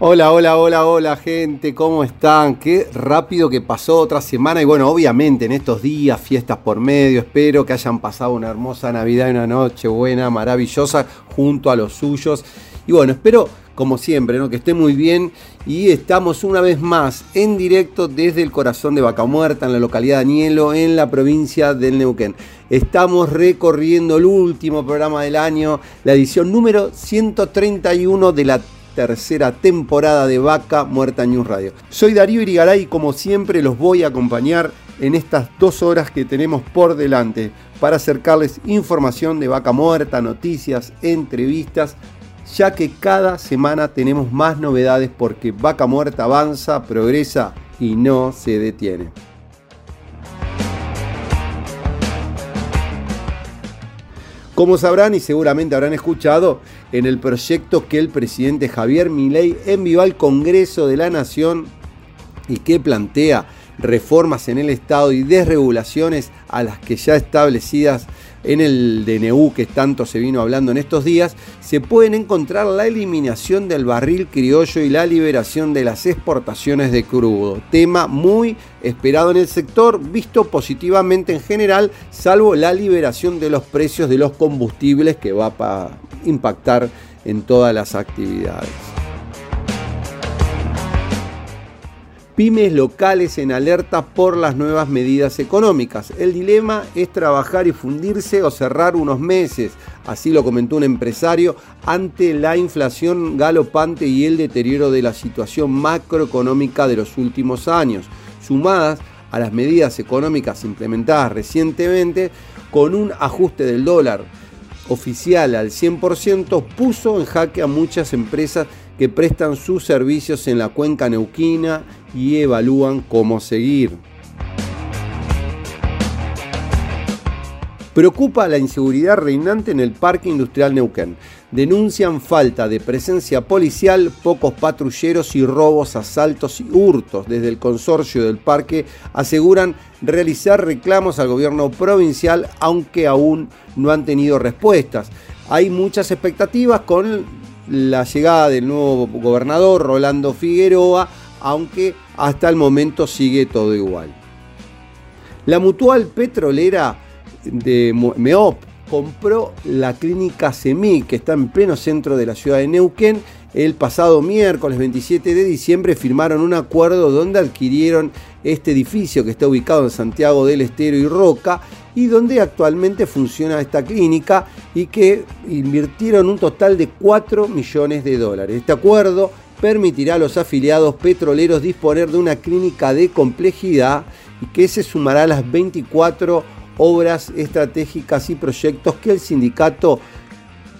Hola, hola, hola, hola gente, ¿cómo están? Qué rápido que pasó otra semana y bueno, obviamente en estos días, fiestas por medio, espero que hayan pasado una hermosa Navidad y una noche buena, maravillosa, junto a los suyos. Y bueno, espero como siempre, ¿no? que esté muy bien y estamos una vez más en directo desde el corazón de Vaca Muerta, en la localidad de Anielo, en la provincia del Neuquén. Estamos recorriendo el último programa del año, la edición número 131 de la tercera temporada de Vaca Muerta News Radio. Soy Darío Irigaray y como siempre los voy a acompañar en estas dos horas que tenemos por delante para acercarles información de Vaca Muerta, noticias, entrevistas, ya que cada semana tenemos más novedades porque Vaca Muerta avanza, progresa y no se detiene. Como sabrán y seguramente habrán escuchado, en el proyecto que el presidente Javier Milei envió al Congreso de la Nación y que plantea reformas en el Estado y desregulaciones a las que ya establecidas en el DNU que tanto se vino hablando en estos días, se pueden encontrar la eliminación del barril criollo y la liberación de las exportaciones de crudo. Tema muy esperado en el sector, visto positivamente en general, salvo la liberación de los precios de los combustibles que va a impactar en todas las actividades. Pymes locales en alerta por las nuevas medidas económicas. El dilema es trabajar y fundirse o cerrar unos meses, así lo comentó un empresario, ante la inflación galopante y el deterioro de la situación macroeconómica de los últimos años, sumadas a las medidas económicas implementadas recientemente con un ajuste del dólar oficial al 100%, puso en jaque a muchas empresas que prestan sus servicios en la cuenca neuquina y evalúan cómo seguir. Preocupa la inseguridad reinante en el Parque Industrial Neuquén. Denuncian falta de presencia policial, pocos patrulleros y robos, asaltos y hurtos. Desde el consorcio del parque aseguran realizar reclamos al gobierno provincial, aunque aún no han tenido respuestas. Hay muchas expectativas con la llegada del nuevo gobernador Rolando Figueroa, aunque hasta el momento sigue todo igual. La mutual petrolera de MEOP compró la clínica SEMI, que está en pleno centro de la ciudad de Neuquén. El pasado miércoles 27 de diciembre firmaron un acuerdo donde adquirieron este edificio que está ubicado en Santiago del Estero y Roca y donde actualmente funciona esta clínica y que invirtieron un total de 4 millones de dólares. Este acuerdo permitirá a los afiliados petroleros disponer de una clínica de complejidad y que se sumará a las 24 obras estratégicas y proyectos que el sindicato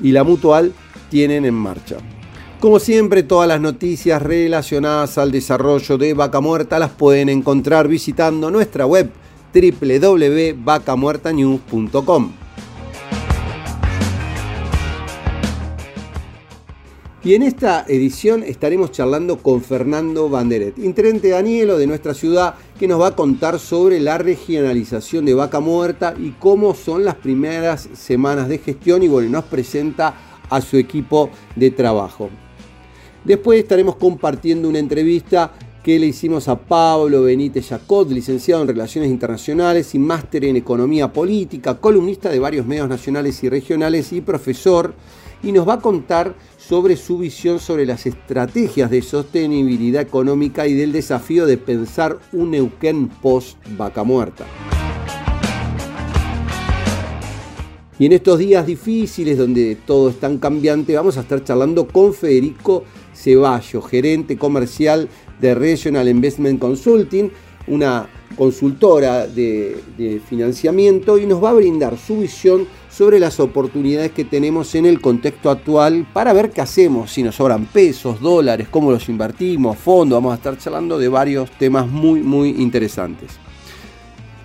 y la mutual tienen en marcha. Como siempre, todas las noticias relacionadas al desarrollo de Vaca Muerta las pueden encontrar visitando nuestra web www.vacamuertanews.com. Y en esta edición estaremos charlando con Fernando Banderet, intendente Danielo de nuestra ciudad, que nos va a contar sobre la regionalización de Vaca Muerta y cómo son las primeras semanas de gestión y bueno, nos presenta a su equipo de trabajo. Después estaremos compartiendo una entrevista que le hicimos a Pablo Benítez Jacot, licenciado en Relaciones Internacionales y máster en Economía Política, columnista de varios medios nacionales y regionales y profesor, y nos va a contar sobre su visión sobre las estrategias de sostenibilidad económica y del desafío de pensar un Neuquén post vaca muerta. Y en estos días difíciles donde todo es tan cambiante, vamos a estar charlando con Federico Ceballos, gerente comercial de Regional Investment Consulting, una consultora de, financiamiento y nos va a brindar su visión sobre las oportunidades que tenemos en el contexto actual para ver qué hacemos, si nos sobran pesos, dólares, cómo los invertimos, fondos, vamos a estar charlando de varios temas muy muy interesantes.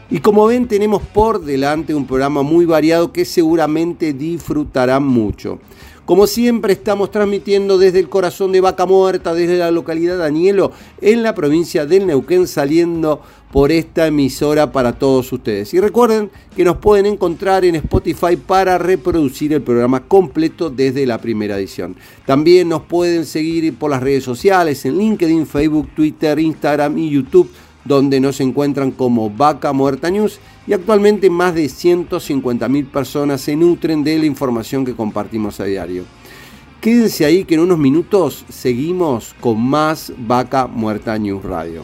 Y como ven tenemos por delante un programa muy variado que seguramente disfrutarán mucho. Como siempre estamos transmitiendo desde el corazón de Vaca Muerta, desde la localidad de Anielo, en la provincia del Neuquén, saliendo por esta emisora para todos ustedes. Y recuerden que nos pueden encontrar en Spotify para reproducir el programa completo desde la primera edición. También nos pueden seguir por las redes sociales, en LinkedIn, Facebook, Twitter, Instagram y YouTube donde nos encuentran como Vaca Muerta News y actualmente más de 150.000 personas se nutren de la información que compartimos a diario. Quédense ahí que en unos minutos seguimos con más Vaca Muerta News Radio.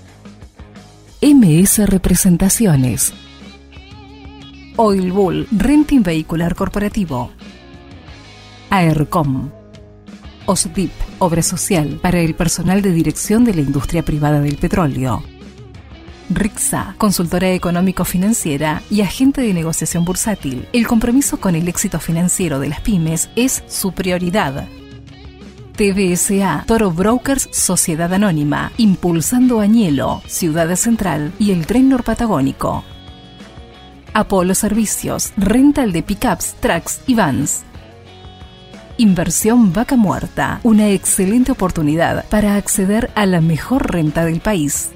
MS Representaciones. Oil Bull Renting Vehicular Corporativo. AERCOM. OSDIP, Obra Social para el personal de dirección de la industria privada del petróleo. RIXA, consultora económico-financiera y agente de negociación bursátil. El compromiso con el éxito financiero de las pymes es su prioridad. TBSA, Toro Brokers Sociedad Anónima, Impulsando Añelo, Ciudad Central y el Tren Norpatagónico. Apolo Servicios, rental de pickups, trucks y vans. Inversión Vaca Muerta, una excelente oportunidad para acceder a la mejor renta del país.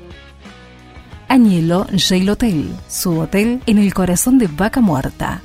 Añelo Jail Hotel, su hotel en el corazón de Vaca Muerta.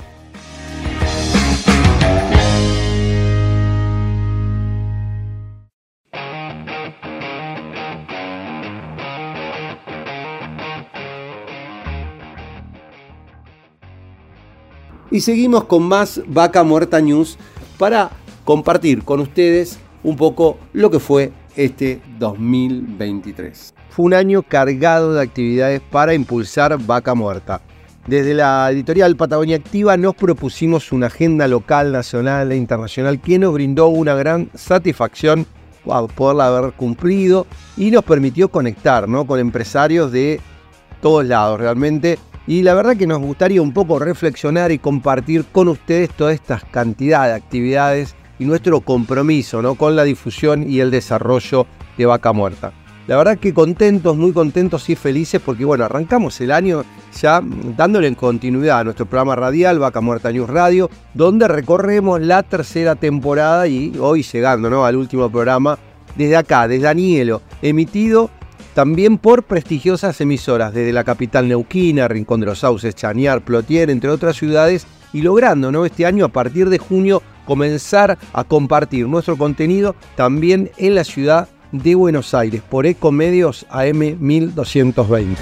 Y seguimos con más Vaca Muerta News para compartir con ustedes un poco lo que fue este 2023. Fue un año cargado de actividades para impulsar Vaca Muerta. Desde la editorial Patagonia Activa nos propusimos una agenda local, nacional e internacional que nos brindó una gran satisfacción poderla haber cumplido y nos permitió conectar ¿no? con empresarios de todos lados. Realmente y la verdad que nos gustaría un poco reflexionar y compartir con ustedes toda esta cantidad de actividades y nuestro compromiso ¿no? con la difusión y el desarrollo de Vaca Muerta. La verdad que contentos, muy contentos y felices porque bueno, arrancamos el año ya dándole en continuidad a nuestro programa radial Vaca Muerta News Radio, donde recorremos la tercera temporada y hoy llegando ¿no? al último programa desde acá, desde Danielo, emitido también por prestigiosas emisoras desde la capital neuquina, Rincón de los Sauces, Chañar, Plotier, entre otras ciudades, y logrando ¿no? este año a partir de junio comenzar a compartir nuestro contenido también en la ciudad de Buenos Aires por Ecomedios AM 1220.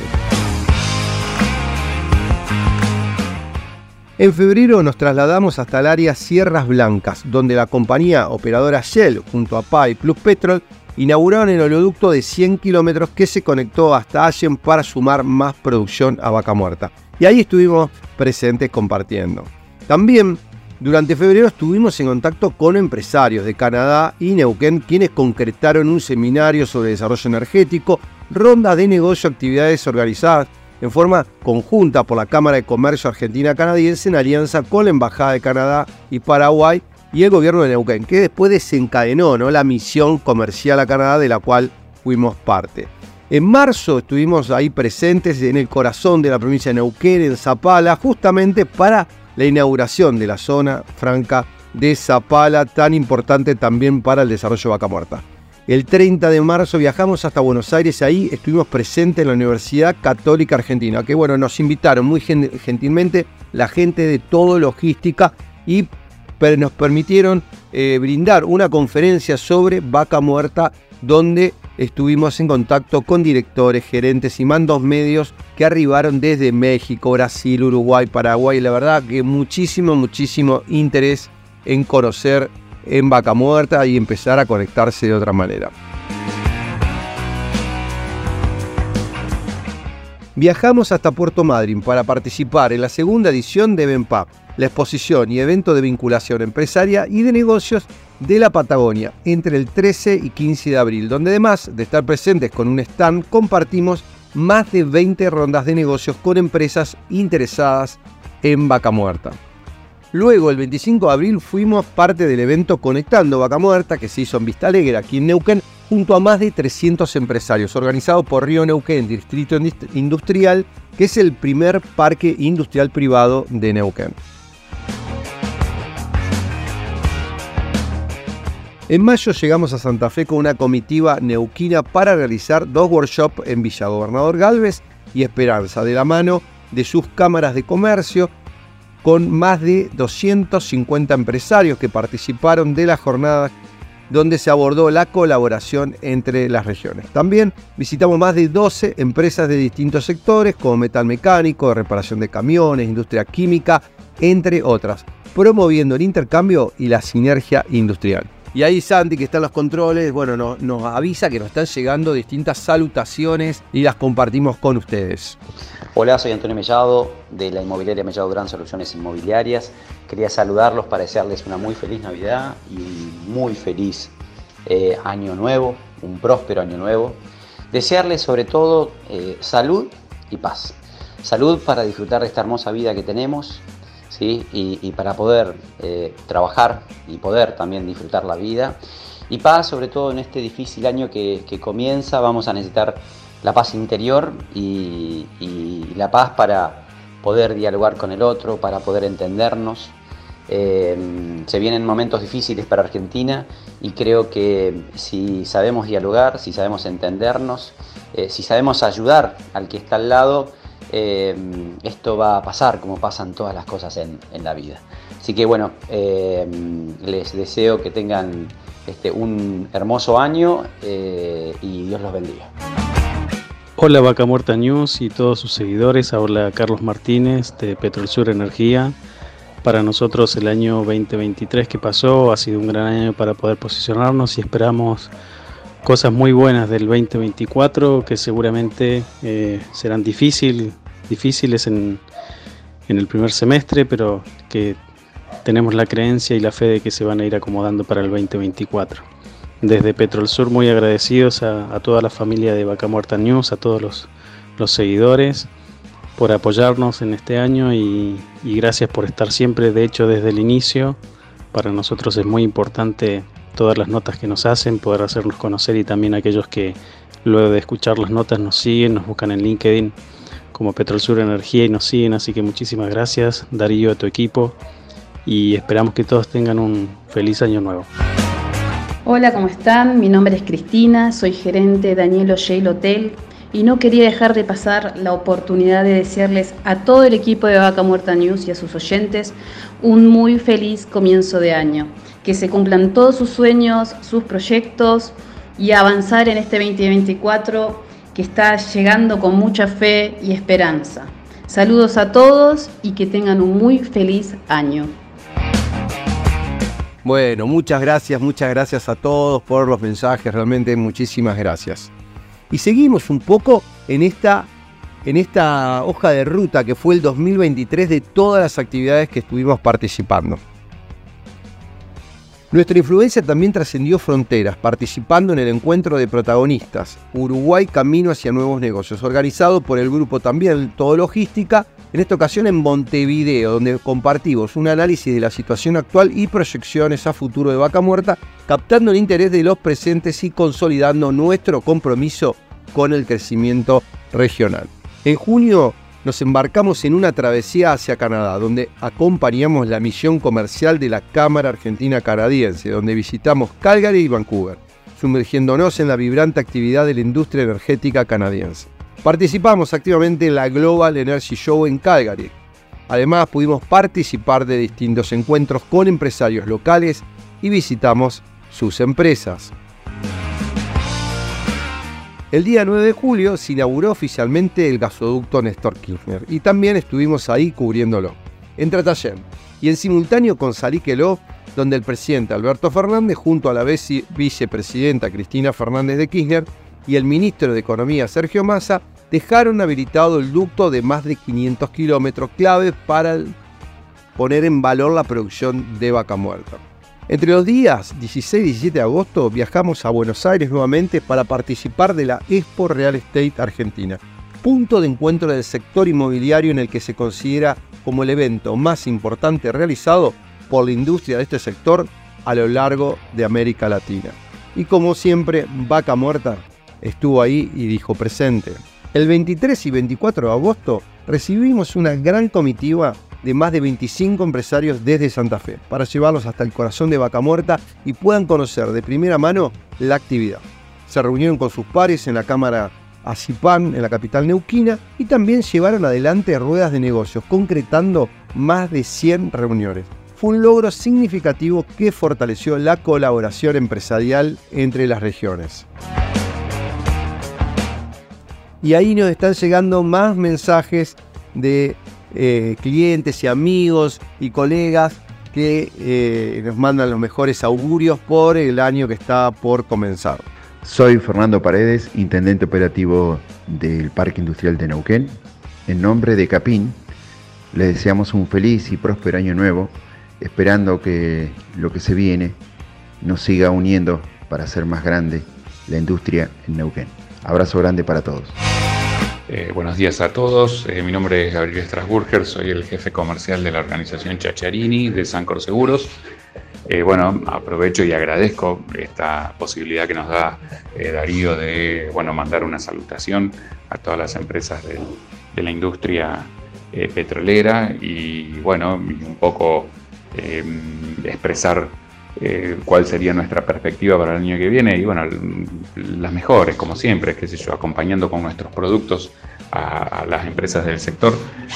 En febrero nos trasladamos hasta el área Sierras Blancas, donde la compañía operadora Shell junto a PAI Plus Petrol inauguraron el oleoducto de 100 kilómetros que se conectó hasta Allen para sumar más producción a Vaca Muerta. Y ahí estuvimos presentes compartiendo. También durante febrero estuvimos en contacto con empresarios de Canadá y Neuquén, quienes concretaron un seminario sobre desarrollo energético, ronda de negocio, actividades organizadas en forma conjunta por la Cámara de Comercio Argentina-Canadiense en alianza con la Embajada de Canadá y Paraguay y el gobierno de Neuquén, que después desencadenó ¿no? la misión comercial a Canadá de la cual fuimos parte. En marzo estuvimos ahí presentes en el corazón de la provincia de Neuquén, en Zapala, justamente para la inauguración de la zona franca de Zapala, tan importante también para el desarrollo de Vaca Muerta. El 30 de marzo viajamos hasta Buenos Aires, ahí estuvimos presentes en la Universidad Católica Argentina, que bueno, nos invitaron muy gentilmente la gente de todo logística y nos permitieron eh, brindar una conferencia sobre vaca muerta donde estuvimos en contacto con directores, gerentes y mandos medios que arribaron desde México, Brasil, Uruguay, Paraguay. La verdad que muchísimo, muchísimo interés en conocer en Vaca Muerta y empezar a conectarse de otra manera. Viajamos hasta Puerto Madryn para participar en la segunda edición de BENPAP, la exposición y evento de vinculación empresaria y de negocios de la Patagonia, entre el 13 y 15 de abril, donde además de estar presentes con un stand, compartimos más de 20 rondas de negocios con empresas interesadas en Vaca Muerta. Luego, el 25 de abril, fuimos parte del evento Conectando Vaca Muerta, que se hizo en Vista Alegre, aquí en Neuquén, junto a más de 300 empresarios, organizado por Río Neuquén, Distrito Industrial, que es el primer parque industrial privado de Neuquén. En mayo llegamos a Santa Fe con una comitiva neuquina para realizar dos workshops en Villa Gobernador Galvez y Esperanza, de la mano de sus cámaras de comercio, con más de 250 empresarios que participaron de la jornada donde se abordó la colaboración entre las regiones. También visitamos más de 12 empresas de distintos sectores, como metal mecánico, reparación de camiones, industria química, entre otras, promoviendo el intercambio y la sinergia industrial. Y ahí Santi, que está en los controles, bueno, nos avisa que nos están llegando distintas salutaciones y las compartimos con ustedes. Hola, soy Antonio Mellado de la inmobiliaria Mellado Gran Soluciones Inmobiliarias. Quería saludarlos para desearles una muy feliz Navidad y muy feliz eh, año nuevo, un próspero año nuevo. Desearles sobre todo eh, salud y paz. Salud para disfrutar de esta hermosa vida que tenemos, y, para poder eh, trabajar y poder también disfrutar la vida. Y paz, sobre todo en este difícil año que, comienza, vamos a necesitar la paz interior y, la paz para poder dialogar con el otro, para poder entendernos. Eh, se vienen momentos difíciles para Argentina y creo que si sabemos dialogar, si sabemos entendernos, eh, si sabemos ayudar al que está al lado, eh, esto va a pasar como pasan todas las cosas en, la vida. Así que bueno, eh, les deseo que tengan este, un hermoso año eh, y Dios los bendiga. Hola Vaca Muerta News y todos sus seguidores, habla Carlos Martínez de Petrol Sur Energía. Para nosotros el año 2023 que pasó ha sido un gran año para poder posicionarnos y esperamos cosas muy buenas del 2024 que seguramente eh, serán difícil, difíciles en, el primer semestre, pero que tenemos la creencia y la fe de que se van a ir acomodando para el 2024. Desde Petrol Sur muy agradecidos a, toda la familia de Vaca Muerta News, a todos los, seguidores por apoyarnos en este año y, y gracias por estar siempre, de hecho desde el inicio. Para nosotros es muy importante todas las notas que nos hacen, poder hacernos conocer y también aquellos que luego de escuchar las notas nos siguen, nos buscan en LinkedIn como Petrol Sur Energía y nos siguen, así que muchísimas gracias Darío a tu equipo y esperamos que todos tengan un feliz año nuevo. Hola, ¿cómo están? Mi nombre es Cristina, soy gerente Daniel O'Shea Hotel y no quería dejar de pasar la oportunidad de desearles a todo el equipo de Vaca Muerta News y a sus oyentes un muy feliz comienzo de año que se cumplan todos sus sueños, sus proyectos y avanzar en este 2024 que está llegando con mucha fe y esperanza. Saludos a todos y que tengan un muy feliz año. Bueno, muchas gracias, muchas gracias a todos por los mensajes, realmente muchísimas gracias. Y seguimos un poco en esta, en esta hoja de ruta que fue el 2023 de todas las actividades que estuvimos participando. Nuestra influencia también trascendió fronteras, participando en el encuentro de protagonistas, Uruguay Camino hacia Nuevos Negocios, organizado por el grupo también Todo Logística, en esta ocasión en Montevideo, donde compartimos un análisis de la situación actual y proyecciones a futuro de Vaca Muerta, captando el interés de los presentes y consolidando nuestro compromiso con el crecimiento regional. En junio nos embarcamos en una travesía hacia Canadá, donde acompañamos la misión comercial de la Cámara Argentina Canadiense, donde visitamos Calgary y Vancouver. sumergiéndonos en la vibrante actividad de la industria energética canadiense. Participamos activamente en la Global Energy Show en Calgary. Además pudimos participar de distintos encuentros con empresarios locales y visitamos sus empresas. El día 9 de julio se inauguró oficialmente el gasoducto Néstor Kirchner y también estuvimos ahí cubriéndolo, en Tratayén, y en simultáneo con Saliqueló, donde el presidente Alberto Fernández junto a la vicepresidenta Cristina Fernández de Kirchner y el ministro de Economía Sergio Massa dejaron habilitado el ducto de más de 500 kilómetros clave para poner en valor la producción de vaca muerta. Entre los días 16 y 17 de agosto viajamos a Buenos Aires nuevamente para participar de la Expo Real Estate Argentina, punto de encuentro del sector inmobiliario en el que se considera como el evento más importante realizado por la industria de este sector a lo largo de América Latina. Y como siempre, Vaca Muerta estuvo ahí y dijo presente. El 23 y 24 de agosto recibimos una gran comitiva de más de 25 empresarios desde Santa Fe para llevarlos hasta el corazón de Vaca Muerta y puedan conocer de primera mano la actividad. Se reunieron con sus pares en la Cámara Acipan en la capital neuquina y también llevaron adelante ruedas de negocios, concretando más de 100 reuniones. Fue un logro significativo que fortaleció la colaboración empresarial entre las regiones. Y ahí nos están llegando más mensajes de eh, clientes y amigos y colegas que eh, nos mandan los mejores augurios por el año que está por comenzar. Soy Fernando Paredes, intendente operativo del Parque Industrial de Neuquén. En nombre de Capín, le deseamos un feliz y próspero año nuevo, esperando que lo que se viene nos siga uniendo para hacer más grande la industria en Neuquén. Abrazo grande para todos. Eh, buenos días a todos, eh, mi nombre es Gabriel Strasburger, soy el jefe comercial de la organización Chacharini de Sancor Seguros. Eh, bueno, aprovecho y agradezco esta posibilidad que nos da Darío de bueno, mandar una salutación a todas las empresas de, de la industria petrolera y bueno, un poco expresar eh, cuál sería nuestra perspectiva para el año que viene y bueno, las mejores, como siempre, qué sé yo, acompañando con nuestros productos a, las empresas del sector.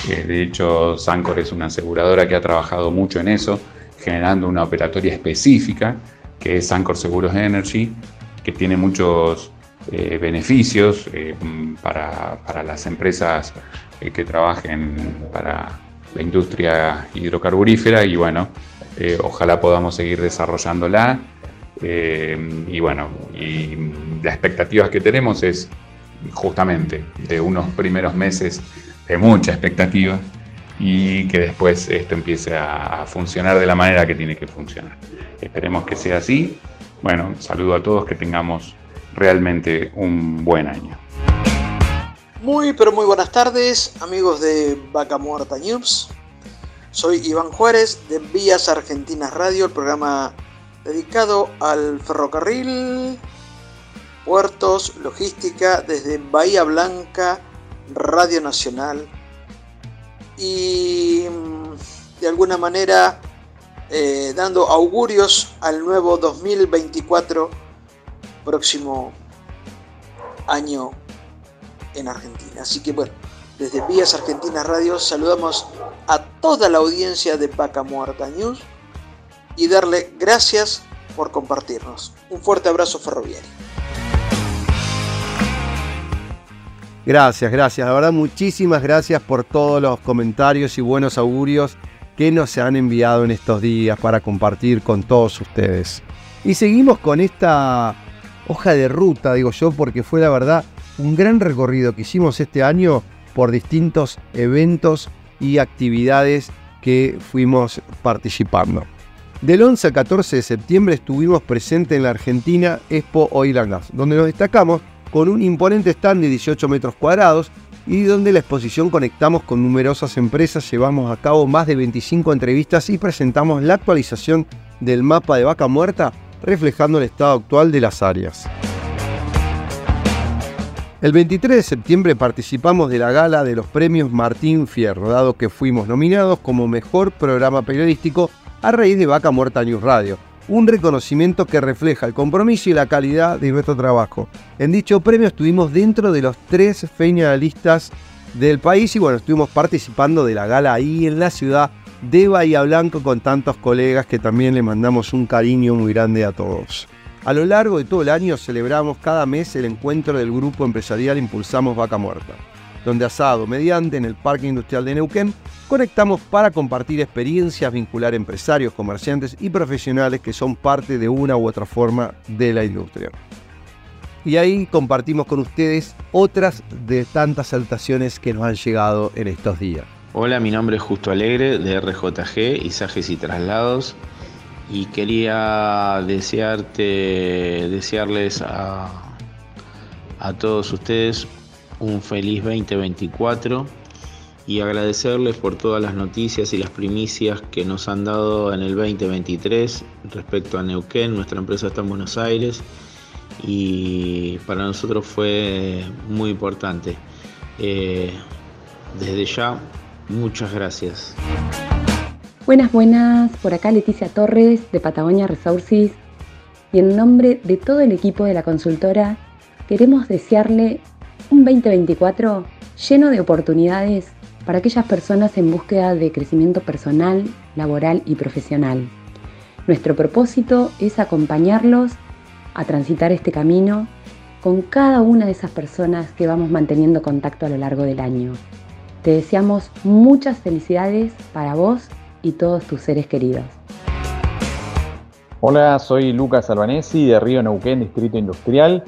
Eh, de hecho, Sancor es una aseguradora que ha trabajado mucho en eso, generando una operatoria específica, que es Sancor Seguros Energy, que tiene muchos eh, beneficios para, para, las empresas que trabajen para la industria hidrocarburífera y bueno, eh, ojalá podamos seguir desarrollándola. Eh, y bueno, y las expectativas que tenemos es justamente de unos primeros meses de mucha expectativa y que después esto empiece a, funcionar de la manera que tiene que funcionar. Esperemos que sea así. Bueno, saludo a todos, que tengamos realmente un buen año. Muy, pero muy buenas tardes, amigos de Vaca Muerta News. Soy Iván Juárez de Vías Argentinas Radio, el programa dedicado al ferrocarril, puertos, logística desde Bahía Blanca, Radio Nacional y mm, de alguna manera eh, dando augurios al nuevo 2024 próximo año en Argentina. Así que bueno, desde Vías Argentinas Radio saludamos a toda la audiencia de Vaca Muerta News y darle gracias por compartirnos. Un fuerte abrazo ferroviario. Gracias, gracias. La verdad, muchísimas gracias por todos los comentarios y buenos augurios que nos se han enviado en estos días para compartir con todos ustedes. Y seguimos con esta hoja de ruta, digo yo, porque fue la verdad un gran recorrido que hicimos este año por distintos eventos y actividades que fuimos participando. Del 11 al 14 de septiembre estuvimos presentes en la Argentina Expo Oil donde nos destacamos con un imponente stand de 18 metros cuadrados y donde la exposición conectamos con numerosas empresas, llevamos a cabo más de 25 entrevistas y presentamos la actualización del mapa de vaca muerta reflejando el estado actual de las áreas. El 23 de septiembre participamos de la gala de los premios Martín Fierro, dado que fuimos nominados como mejor programa periodístico a raíz de Vaca Muerta News Radio, un reconocimiento que refleja el compromiso y la calidad de nuestro trabajo. En dicho premio estuvimos dentro de los tres finalistas del país y bueno, estuvimos participando de la gala ahí en la ciudad de Bahía Blanco con tantos colegas que también le mandamos un cariño muy grande a todos. A lo largo de todo el año celebramos cada mes el encuentro del grupo empresarial Impulsamos Vaca Muerta, donde asado mediante en el Parque Industrial de Neuquén conectamos para compartir experiencias, vincular empresarios, comerciantes y profesionales que son parte de una u otra forma de la industria. Y ahí compartimos con ustedes otras de tantas salutaciones que nos han llegado en estos días. Hola, mi nombre es Justo Alegre de RJG, Izajes y Traslados y quería desearte, desearles a, a todos ustedes un feliz 2024 y agradecerles por todas las noticias y las primicias que nos han dado en el 2023 respecto a Neuquén. Nuestra empresa está en Buenos Aires y para nosotros fue muy importante. Eh, desde ya, muchas gracias. Buenas, buenas, por acá Leticia Torres de Patagonia Resources y en nombre de todo el equipo de la consultora queremos desearle un 2024 lleno de oportunidades para aquellas personas en búsqueda de crecimiento personal, laboral y profesional. Nuestro propósito es acompañarlos a transitar este camino con cada una de esas personas que vamos manteniendo contacto a lo largo del año. Te deseamos muchas felicidades para vos y todos tus seres queridos. Hola, soy Lucas Albanesi de Río Neuquén, Distrito Industrial,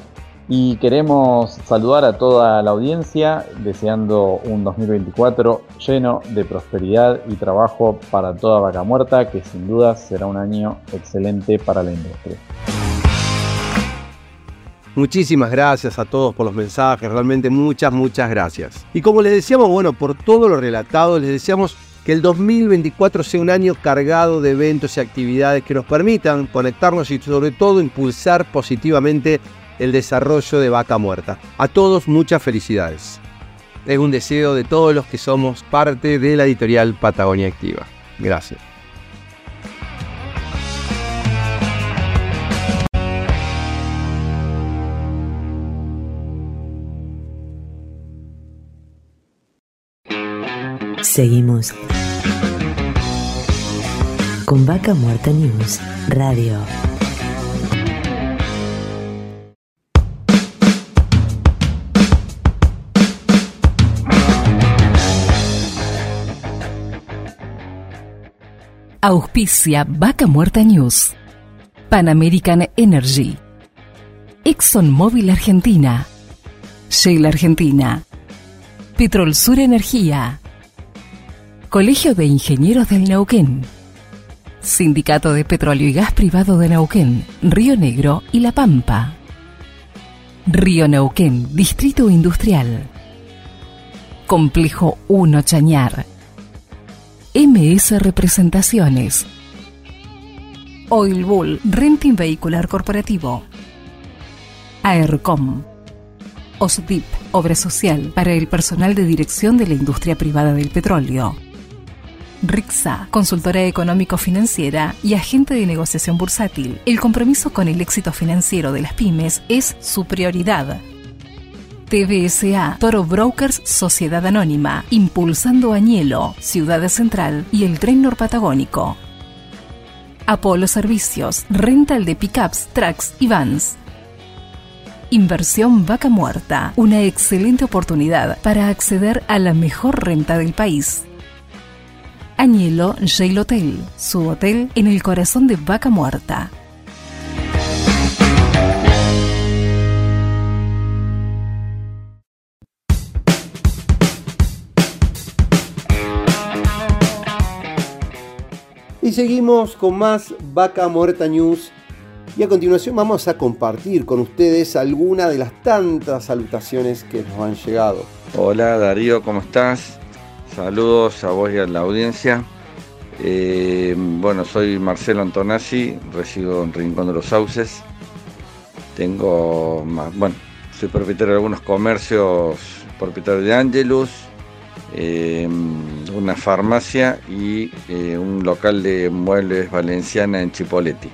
y queremos saludar a toda la audiencia deseando un 2024 lleno de prosperidad y trabajo para toda vaca muerta, que sin duda será un año excelente para la industria. Muchísimas gracias a todos por los mensajes, realmente muchas, muchas gracias. Y como les decíamos, bueno, por todo lo relatado, les deseamos que el 2024 sea un año cargado de eventos y actividades que nos permitan conectarnos y sobre todo impulsar positivamente el desarrollo de Vaca Muerta. A todos muchas felicidades. Es un deseo de todos los que somos parte de la editorial Patagonia Activa. Gracias. Seguimos con Vaca Muerta News Radio. Auspicia Vaca Muerta News. Pan American Energy. ExxonMobil Argentina. Shell Argentina. Petrol Sur Energía. Colegio de Ingenieros del Neuquén. Sindicato de Petróleo y Gas Privado de Neuquén, Río Negro y La Pampa. Río Neuquén, Distrito Industrial. Complejo 1 Chañar. MS Representaciones. Oil Bull, Renting Vehicular Corporativo. AERCOM. OSDIP, Obra Social para el personal de dirección de la industria privada del petróleo. RIXA, consultora económico-financiera y agente de negociación bursátil. El compromiso con el éxito financiero de las pymes es su prioridad. TBSA, Toro Brokers Sociedad Anónima, impulsando Añelo, Ciudad Central y el Tren Norpatagónico. Apolo Servicios, rental de pickups, trucks y vans. Inversión Vaca Muerta, una excelente oportunidad para acceder a la mejor renta del país. Añelo Jail Hotel, su hotel en el corazón de Vaca Muerta. Y seguimos con más Vaca Muerta News. Y a continuación vamos a compartir con ustedes algunas de las tantas salutaciones que nos han llegado. Hola Darío, ¿cómo estás? Saludos a vos y a la audiencia. Eh, bueno, soy Marcelo Antonazzi, resido en Rincón de los Sauces. Tengo, bueno, soy propietario de algunos comercios, propietario de Angelus, eh, una farmacia y eh, un local de muebles valenciana en Chipoleti.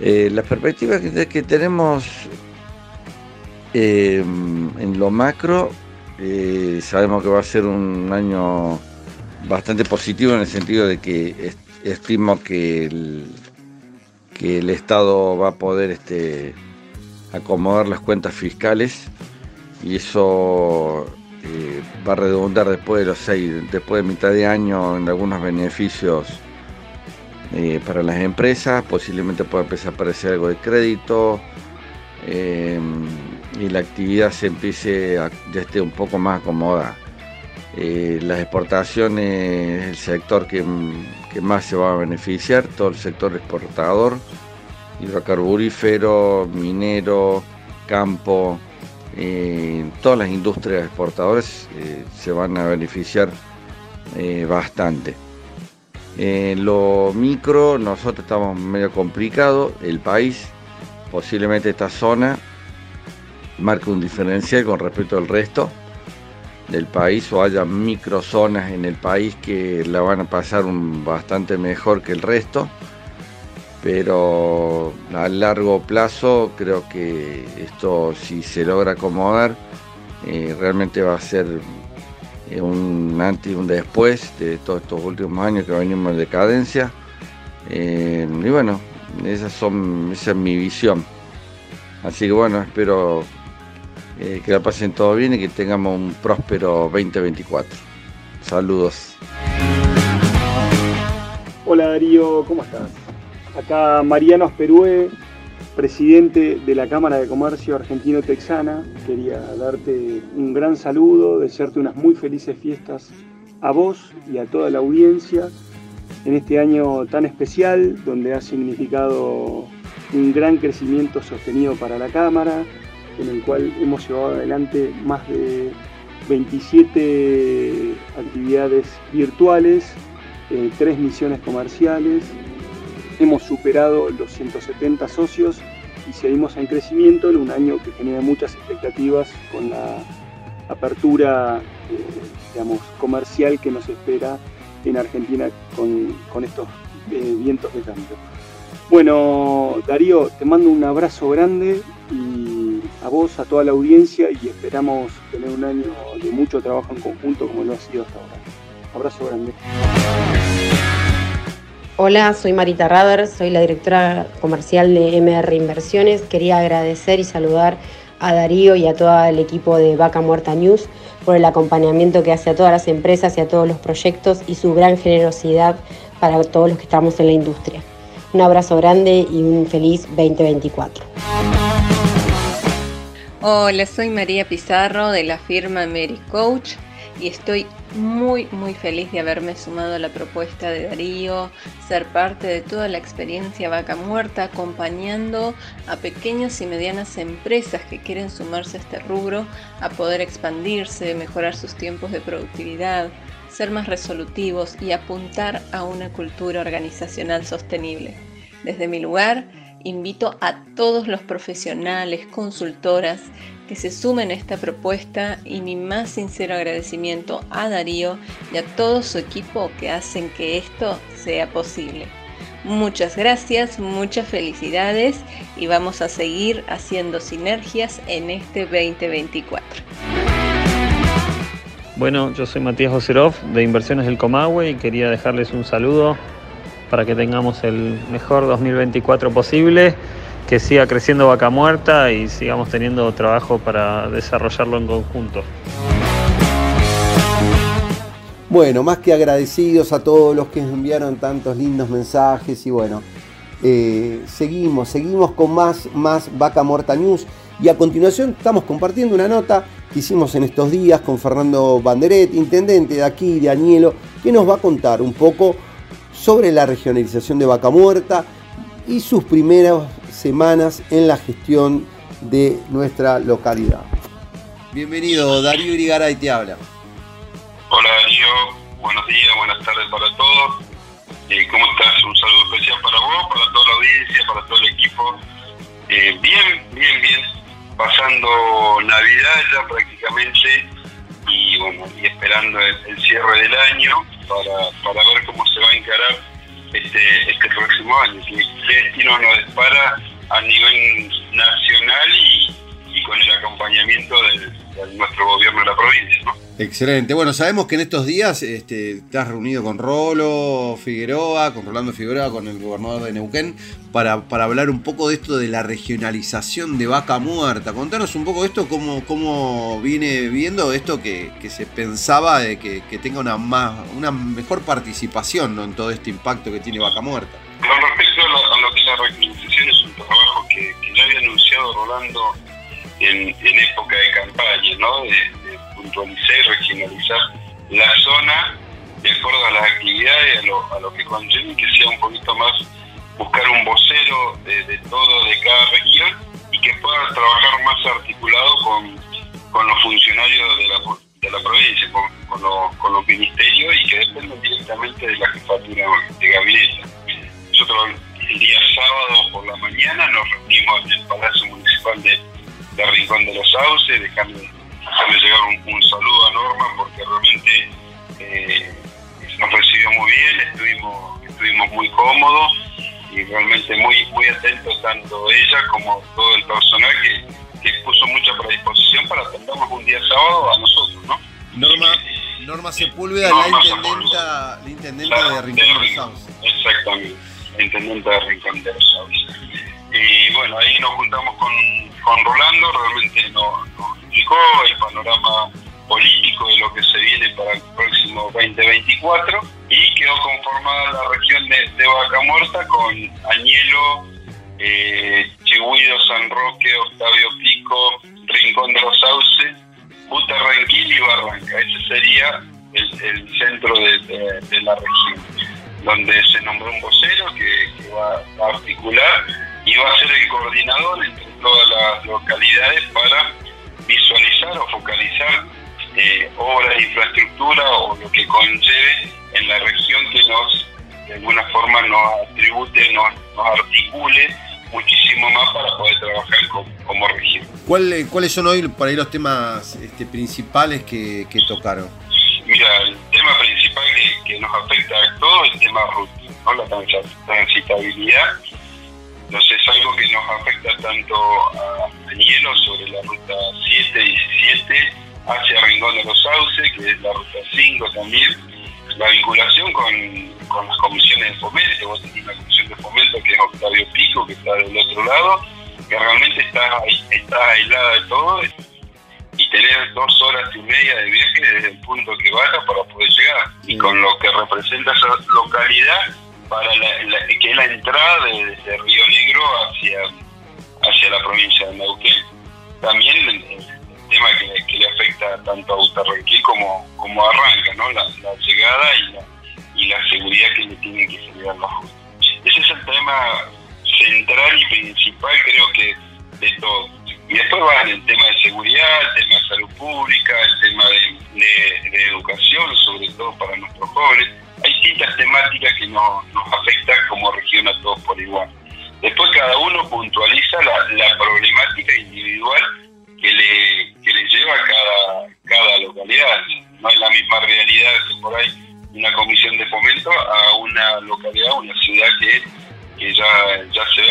Las perspectivas que, tenemos en lo macro, sabemos que va a ser un año bastante positivo en el sentido de que estimo que el, que el Estado va a poder este, acomodar las cuentas fiscales y eso eh, va a redundar después de los seis, después de mitad de año en algunos beneficios eh, para las empresas, posiblemente pueda empezar a aparecer algo de crédito. Eh, y la actividad se empiece a, ya esté un poco más acomodada. las exportaciones, el sector que, que, más se va a beneficiar, todo el sector exportador, hidrocarburífero, minero, campo, todas las industrias exportadoras eh, se van a beneficiar eh, bastante. Lo micro nosotros estamos medio complicado, el país, posiblemente esta zona marque un diferencial con respecto al resto del país o haya microzonas en el país que la van a pasar bastante mejor que el resto pero a largo plazo creo que esto si se logra acomodar eh, realmente va a ser eh, un antes y un después de todos estos últimos años que venimos en decadencia. Eh, y bueno esas son esa es mi visión. Así que bueno espero que la pasen todo bien y que tengamos un próspero 2024 saludos Hola Darío, ¿cómo estás? Acá Mariano Asperue, presidente de la Cámara de Comercio Argentino-Texana. Quería darte un gran saludo, desearte unas muy felices fiestas a vos y a toda la audiencia en este año tan especial donde ha significado un gran crecimiento sostenido para la Cámara, en el cual hemos llevado adelante más de 27 actividades virtuales, eh, tres misiones comerciales hemos superado los 170 socios y seguimos en crecimiento en un año que genera muchas expectativas con la apertura eh, digamos, comercial que nos espera en Argentina con, estos eh, vientos de cambio. Bueno, Darío, te mando un abrazo grande a vos, a toda la audiencia y esperamos tener un año de mucho trabajo en conjunto como lo ha sido hasta ahora. Abrazo grande. Hola, soy Marita Rader, soy la directora comercial de MR Inversiones. Quería agradecer y saludar a Darío y a todo el equipo de Vaca Muerta News por el acompañamiento que hace a todas las empresas y a todos los proyectos y su gran generosidad para todos los que estamos en la industria. Un abrazo grande y un feliz 2024. Hola, soy María Pizarro de la firma Mary Coach y estoy muy muy feliz de haberme sumado a la propuesta de Darío, ser parte de toda la experiencia vaca muerta, acompañando a pequeñas y medianas empresas que quieren sumarse a este rubro, a poder expandirse, mejorar sus tiempos de productividad, ser más resolutivos y apuntar a una cultura organizacional sostenible. Desde mi lugar, invito a todos los profesionales, consultoras que se sumen a esta propuesta y mi más sincero agradecimiento a Darío y a todo su equipo que hacen que esto sea posible. Muchas gracias, muchas felicidades y vamos a seguir haciendo sinergias en este 2024. Bueno, yo soy Matías Oserov de Inversiones del Comahue y quería dejarles un saludo para que tengamos el mejor 2024 posible que siga creciendo Vaca Muerta y sigamos teniendo trabajo para desarrollarlo en conjunto. Bueno, más que agradecidos a todos los que enviaron tantos lindos mensajes y bueno, eh, seguimos, seguimos con más, más Vaca Muerta News y a continuación estamos compartiendo una nota que hicimos en estos días con Fernando Banderet, intendente de aquí, de Añelo, que nos va a contar un poco sobre la regionalización de Vaca Muerta y sus primeros semanas en la gestión de nuestra localidad. Bienvenido, Darío Irigaray te habla. Hola Darío, buenos días, buenas tardes para todos. Eh, ¿Cómo estás? Un saludo especial para vos, para toda la audiencia, para todo el equipo. Eh, bien, bien, bien. Pasando Navidad ya prácticamente y bueno, y esperando el, cierre del año para, para ver cómo se va a encarar este, este próximo año. ¿Qué destino nos dispara a nivel nacional y, con el acompañamiento nuestro gobierno de la provincia? ¿no? Excelente. Bueno, sabemos que en estos días este, estás reunido con Rolo Figueroa, con Rolando Figueroa, con el gobernador de Neuquén, para, para hablar un poco de esto de la regionalización de Vaca Muerta. Contanos un poco esto, cómo, cómo viene viendo esto que, se pensaba de que, tenga una, más, una mejor participación en todo este impacto que tiene Vaca Muerta. Con respecto a lo, que es la regionalización, es un trabajo que, ya había anunciado Rolando en, época de campaña, ¿no? puntualizar y regionalizar la zona de acuerdo a las actividades, a lo, a lo que conlleva que sea un poquito más buscar un vocero de, todo, de cada región y que pueda trabajar más articulado con, con los funcionarios de la, de la provincia, con, con, los ministerios y que dependen directamente de la jefatura de gabinete. Nosotros el día sábado por la mañana nos reunimos en el Palacio Municipal de, de Rincón de los Sauces, hacerle llegar un, saludo a Norma porque realmente eh, nos recibió muy bien, estuvimos, estuvimos muy cómodos y realmente muy, muy atentos tanto ella como todo el personal que, puso mucha predisposición para atendernos un día sábado a nosotros, ¿no? Norma, Norma Sepúlveda, la intendenta, la intendenta de Rincón de los Sauces. Exactamente, la intendenta de Rincón de los Sauces. Y bueno, ahí nos juntamos con, con Rolando, realmente nos, explicó el panorama político de lo que se viene para el próximo 2024 y quedó conformada la región de, Vaca Muerta con Añelo, eh, San Roque, Octavio Pico, Rincón de los Sauces, Butarranquil y Barranca. Ese sería el, centro de, la región, donde se nombró un vocero que va a articular y va a ser el coordinador entre todas las localidades para visualizar o focalizar eh, obras de infraestructura o lo que conlleve en la región que nos, de alguna forma, nos atribute, nos, articule muchísimo más para poder trabajar como, región. ¿Cuál, ¿Cuáles son hoy por ahí los temas este, principales que, tocaron? Mira, el tema principal que, nos afecta a todos es el tema ruta, ¿no? la transitabilidad entonces es algo que nos afecta tanto a, Hielo sobre la ruta 7, 17 hacia Rincón de los Sauces, que es la ruta 5 también. La vinculación con, las comisiones de fomento, vos tenés una comisión de fomento que es Octavio Pico, que está del otro lado, que realmente está, está aislada de todo y tener dos horas y media de viaje desde el punto que vaya para poder llegar. Y con lo que representa esa localidad, para la, que es la entrada desde Río Negro hacia, hacia la provincia de Neuquén. También el, tema que, le afecta tanto a Utarranquil como, como Arranca, ¿no? la, llegada y la, y la seguridad que le tienen que generar los Ese es el tema central y principal, creo que, de todo. Y después va el tema de seguridad, el tema de salud pública, el tema de, de educación, sobre todo para nuestros jóvenes hay distintas temáticas que nos, afectan región a todos por igual. Después cada uno puntualiza la, problemática individual que le, que le lleva a cada, cada localidad. No es la misma realidad que por ahí una comisión de fomento a una localidad, una ciudad que, que ya, ya se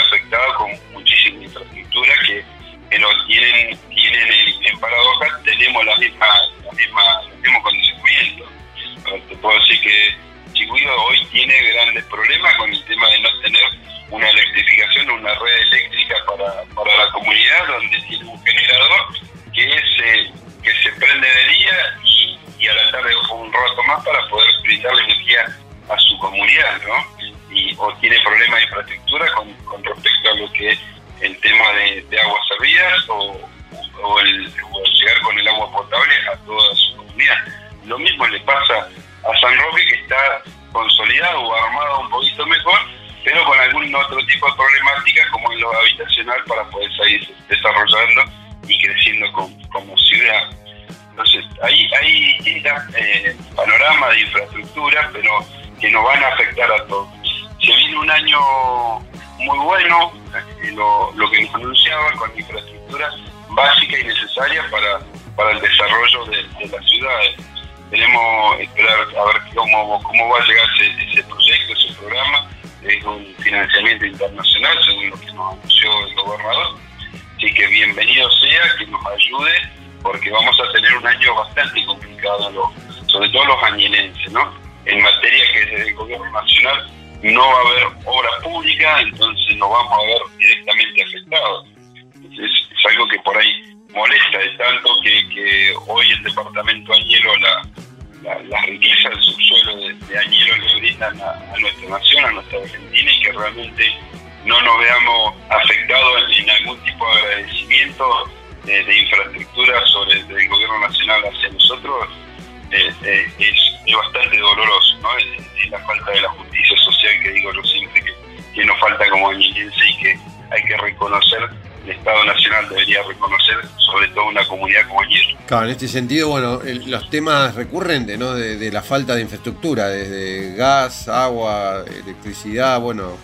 Claro, en este sentido, bueno, los temas recurrentes, ¿no? De, la falta de infraestructura, desde gas, agua, electricidad, bueno,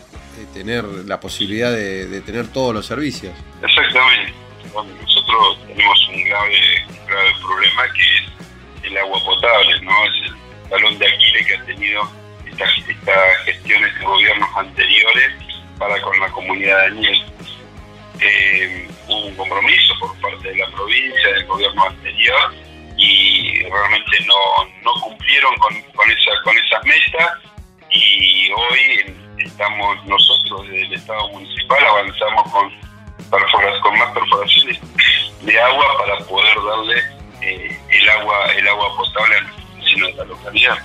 tener la posibilidad de, tener todos los servicios. Con, con, esa, con esas metas y hoy estamos nosotros desde el Estado municipal avanzamos con, con más perforaciones de agua para poder darle eh, el agua el agua potable a los vecinos de la localidad.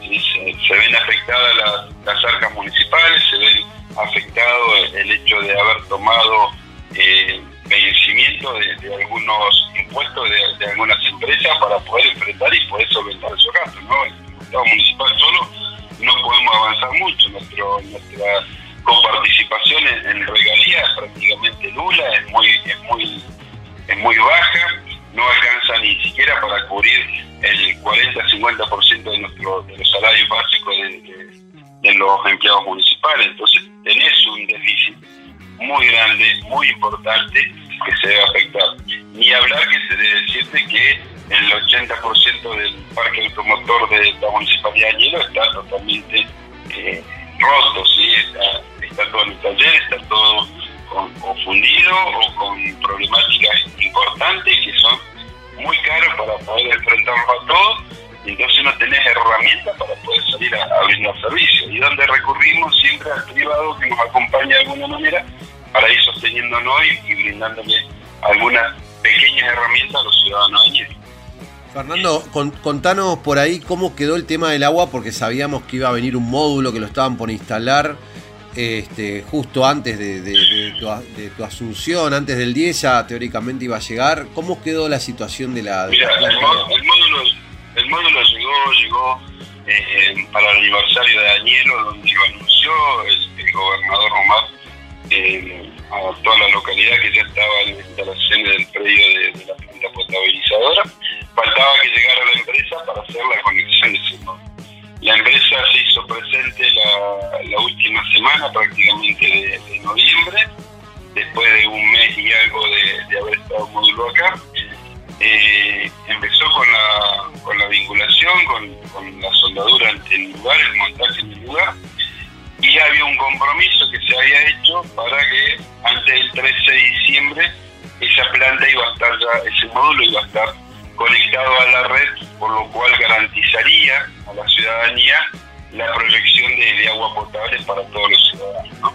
Se, ven afectadas las, arcas municipales, se ven afectado el hecho de haber tomado eh, vencimiento de, algunos impuestos de, algunas empresas para poder enfrentar y poder solventar esos gastos. ¿no? El Estado municipal solo no podemos avanzar mucho. Nuestro, nuestra coparticipación en, en regalías es prácticamente nula, es muy, es muy, es muy baja, no alcanza ni siquiera para cubrir el 40-50% de, nuestro, de los salarios básicos de, de los empleados municipales. Entonces tenés un déficit muy grande, muy importante, que se debe afectar. Ni hablar que se debe decirte que el 80% del parque automotor de la Municipalidad de Hielo está totalmente eh, roto, ¿sí? está, todo en el taller, está todo confundido o con problemáticas importantes que son muy caros para poder enfrentarlo a todos, entonces no tenés herramientas para poder salir a, a brindar servicios. Y donde recurrimos siempre al privado que nos acompaña de alguna manera para ir sosteniéndonos y, y brindándole algunas pequeñas herramientas a los ciudadanos. De Fernando, contanos por ahí cómo quedó el tema del agua, porque sabíamos que iba a venir un módulo que lo estaban por instalar este, justo antes de, tu, asunción, antes del 10 ya teóricamente iba a llegar. ¿Cómo quedó la situación de la... Mira, el, módulo, el módulo llegó, llegó eh, para el aniversario de Danielo, donde lo anunció el, el gobernador Omar eh, a toda la localidad que ya estaba en la instalación del predio de, la planta potabilizadora. Faltaba que llegara la empresa para hacer la conexión de. La empresa se hizo presente la, última semana, prácticamente de, noviembre, después de un mes y algo de, haber estado módulo acá. Eh, empezó con la, con la vinculación, con, con la soldadura en el lugar, el montaje en el lugar y había un compromiso que se había hecho para que antes del 13 de diciembre esa planta iba a estar ya, ese módulo iba a estar conectado a la red, por lo cual garantizaría a la ciudadanía la proyección de, agua potable para todos los ciudadanos.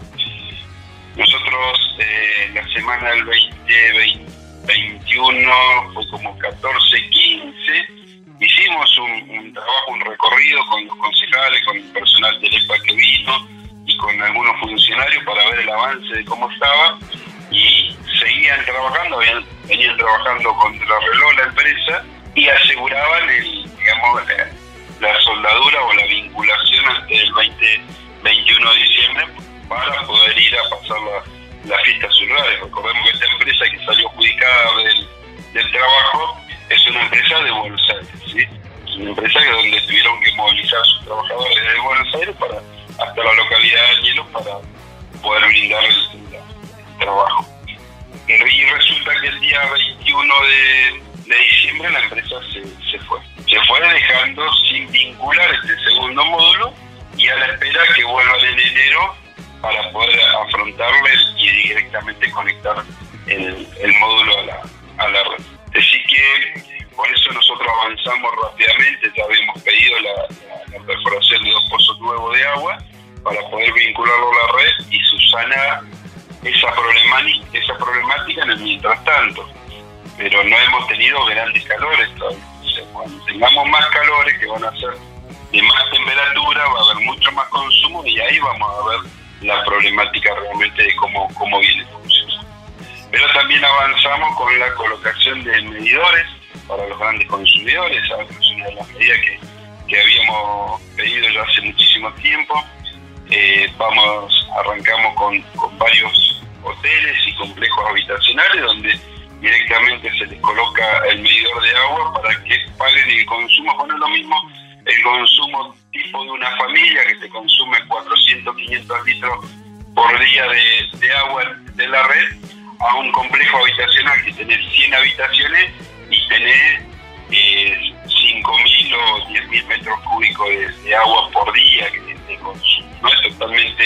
Nosotros eh, la semana del 2021 fue como 14, 15, hicimos un, trabajo, un recorrido con los concejales, con el personal del EPA que vino y con algunos funcionarios para ver el avance de cómo estaba y seguían trabajando, venían trabajando contra reloj la empresa y aseguraban el, digamos, la, soldadura o la vinculación ante el 20, 21 de diciembre para poder ir a pasar la, las fiestas celulares. Recordemos que esta empresa que salió adjudicada del trabajo es una empresa de Buenos Aires, ¿sí? Es una empresa donde tuvieron que movilizar a sus trabajadores de Buenos Aires para hasta la localidad de Hielo para poder brindar el, trabajo. Y resulta que el día 21 de, diciembre la empresa se, se fue. Se fue dejando sin vincular este segundo módulo y a la espera que vuelvan en enero para poder afrontarle y directamente conectar el, el módulo a la, a la red. Que por eso nosotros avanzamos rápidamente, ya habíamos pedido la, perforación de dos pozos nuevos de agua para poder vincularlo a la red y subsanar esa problemática, en el mientras tanto. Pero no hemos tenido grandes calores todavía. cuando tengamos más calores que van a ser de más temperatura, va a haber mucho más consumo y ahí vamos a ver la problemática realmente de cómo, cómo viene funcionando. Pero también avanzamos con la colocación de medidores para los grandes consumidores, es una de las medidas que, que habíamos pedido ya hace muchísimo tiempo. Eh, vamos, arrancamos con, varios hoteles y complejos habitacionales donde directamente se les coloca el medidor de agua para que paguen el consumo, bueno, lo mismo el consumo tipo de una familia que se consume 400, 500 litros por día de, agua de la red a un complejo habitacional que tiene 100 habitaciones y tener eh, 5.000 o 10.000 metros cúbicos de, agua por día que se consume. ¿no? Es totalmente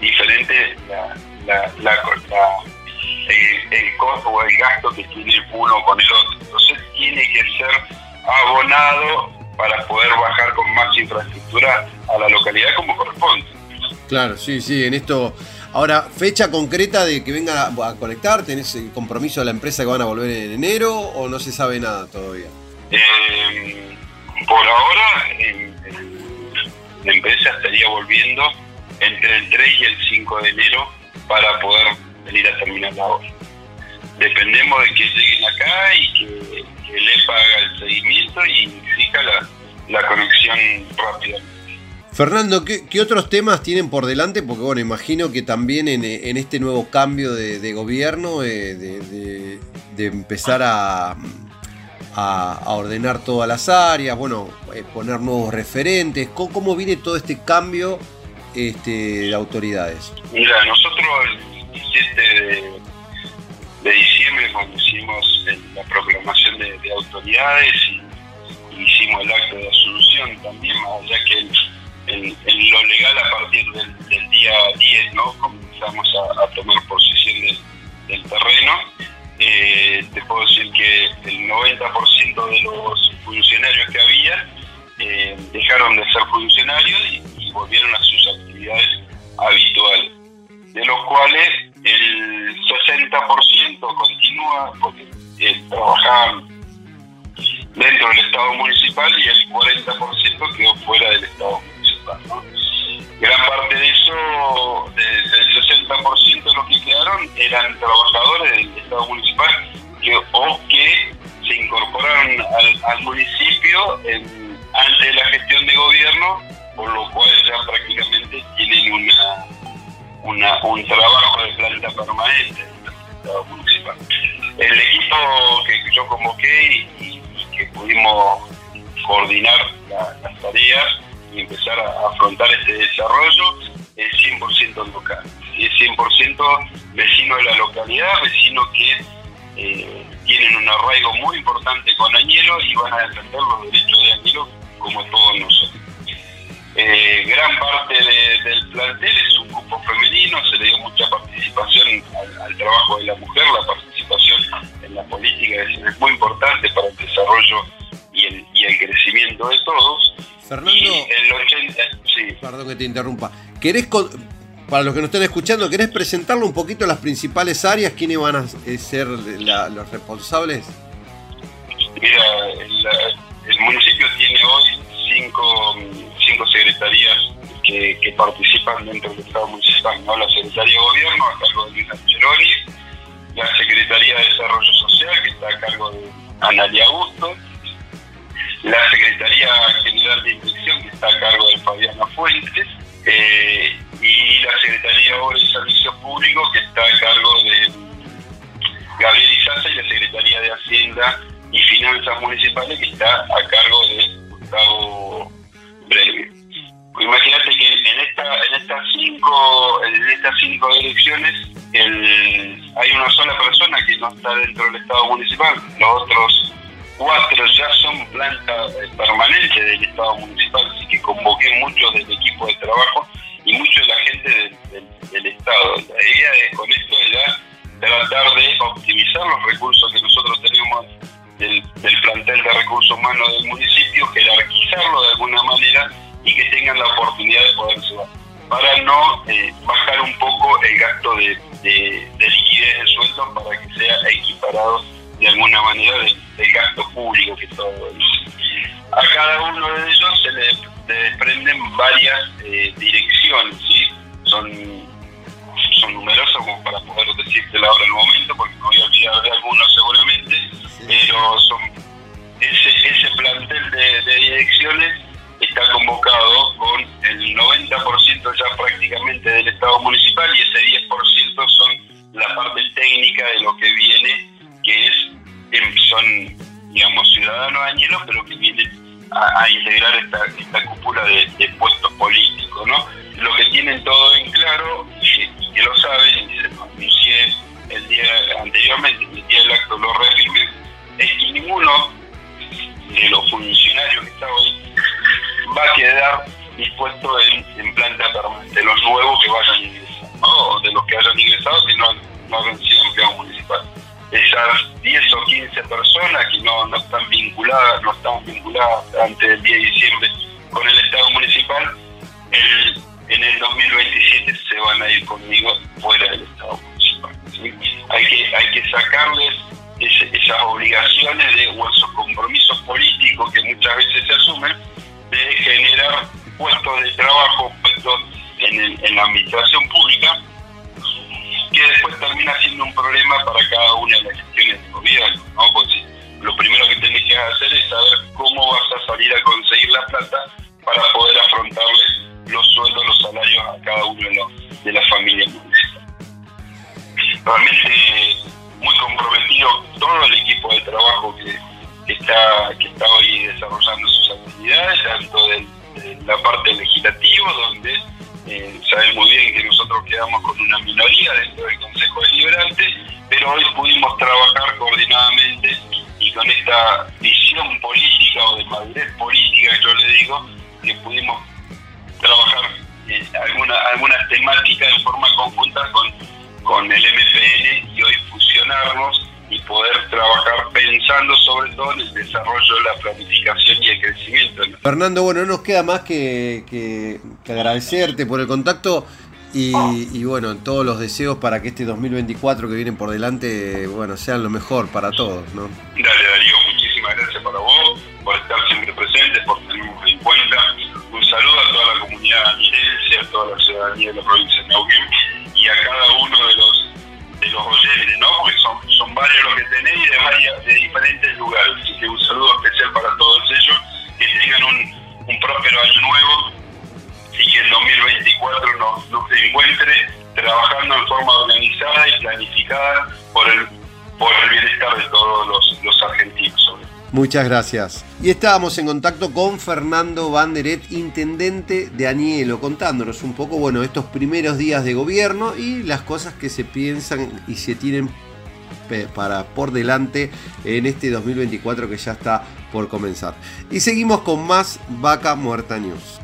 diferente la, el, el costo o el gasto que tiene uno con el otro. Entonces tiene que ser abonado para poder bajar con más infraestructura a la localidad como corresponde. Claro, sí, sí, en esto. Ahora, fecha concreta de que vengan a, conectar, ¿tenés el compromiso de la empresa que van a volver en enero o no se sabe nada todavía? Eh, por ahora, la empresa estaría volviendo entre el 3 y el 5 de enero para poder venir a terminar la obra. Dependemos de que lleguen acá y que, que el EPA haga el seguimiento y fija la, la conexión rápida. Fernando, ¿qué, otros temas tienen por delante? Porque bueno, imagino que también en, este nuevo cambio de, gobierno, eh, de, empezar a, ordenar todas las áreas, bueno, eh, poner nuevos referentes, ¿cómo, viene todo este cambio este, de autoridades? Mira, nosotros el 17 de, diciembre, cuando hicimos la proclamación de, autoridades y hicimos el acto de asunción también, más allá que en, lo legal a partir del, día 10, ¿no? Comenzamos a, tomar posesión del, terreno. Eh, te puedo decir que el 90% de los funcionarios que había eh, dejaron de ser funcionarios y, volvieron a sus actividades habituales, de los cuales el 60% continúa porque eh, trabajaban dentro del Estado municipal y el 40% quedó fuera del Estado que te interrumpa. ¿Querés, para los que nos están escuchando, ¿querés presentarle un poquito las principales áreas? ¿Quiénes van a eh, ser los responsables? Mira, el municipio tiene hoy cinco cinco secretarías que, participan dentro del eh, direcciones, ¿sí? son son numerosos como para poder decírtelo ahora en el momento, porque me voy a olvidar de algunos seguramente, pero son ese, ese plantel de, direcciones está convocado con el 90% ya prácticamente del Estado municipal y ese 10% son la parte técnica de lo que viene, que es em, son, digamos, ciudadanos añeros, pero que vienen a, integrar esta, esta cúpula de, de puestos políticos, ¿no? Lo que tienen todo en claro que lo saben, y se lo anuncié el día anteriormente, el día del acto lo reafirmé, es que ninguno de los funcionarios que está hoy va a quedar dispuesto en, planta permanente, los nuevos que vayan ingresando, ¿no? de los que hayan ingresado que no, no han sido empleados municipales. Esas 10 o 15 personas que no, no están vinculadas, no están vinculadas antes del 10 de diciembre con el Estado municipal, el en el 2027 se van a ir conmigo fuera del Estado municipal. Hay, que, hay que sacarles esas obligaciones de, o esos compromisos políticos que muchas veces se asumen de generar puestos de trabajo, puestos en, la administración pública, que después termina siendo un problema para cada una de las gestiones de gobierno. ¿no? Porque lo primero que tenés que hacer es saber cómo vas a salir a conseguir la plata para poder afrontarles los sueldos, los salarios a cada uno de, las familias Realmente muy comprometido todo el equipo de trabajo que, está, que está hoy desarrollando sus actividades, tanto de, la parte legislativa, donde eh, saben muy bien que nosotros quedamos con una minoría dentro del Consejo Deliberante, pero hoy pudimos trabajar coordinadamente y con esta visión política o de madurez política, yo le digo, que pudimos trabajar eh, alguna, algunas temáticas en forma conjunta con, con el MPN y hoy fusionarnos y poder trabajar pensando sobre todo en el desarrollo, la planificación y el crecimiento. Fernando, bueno, no nos queda más que, que, agradecerte por el contacto y, y, bueno, todos los deseos para que este 2024 que viene por delante, bueno, sean lo mejor para todos, ¿no? Dale, Darío, muchísimas gracias para vos, por estar siempre presente, por tenernos en cuenta un saludo a toda la comunidad amirense, a toda la ciudadanía de la provincia de Neuquén y a cada uno de los de los oyentes, ¿no? Porque son, son varios los que tenéis de, varias, de diferentes lugares. Así que un saludo especial para todos ellos, que tengan un, un próspero año nuevo y que el 2024 nos, nos encuentre trabajando en forma organizada y planificada por el, por el bienestar de todos los, los argentinos. Muchas gracias. Y estábamos en contacto con Fernando Banderet, intendente de Anielo, contándonos un poco, bueno, estos primeros días de gobierno y las cosas que se piensan y se tienen para por delante en este 2024 que ya está por comenzar. Y seguimos con más Vaca Muerta News.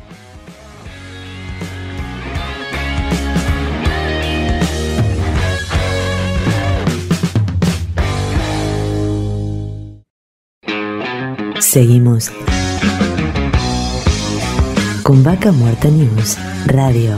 Seguimos con Vaca Muerta News Radio.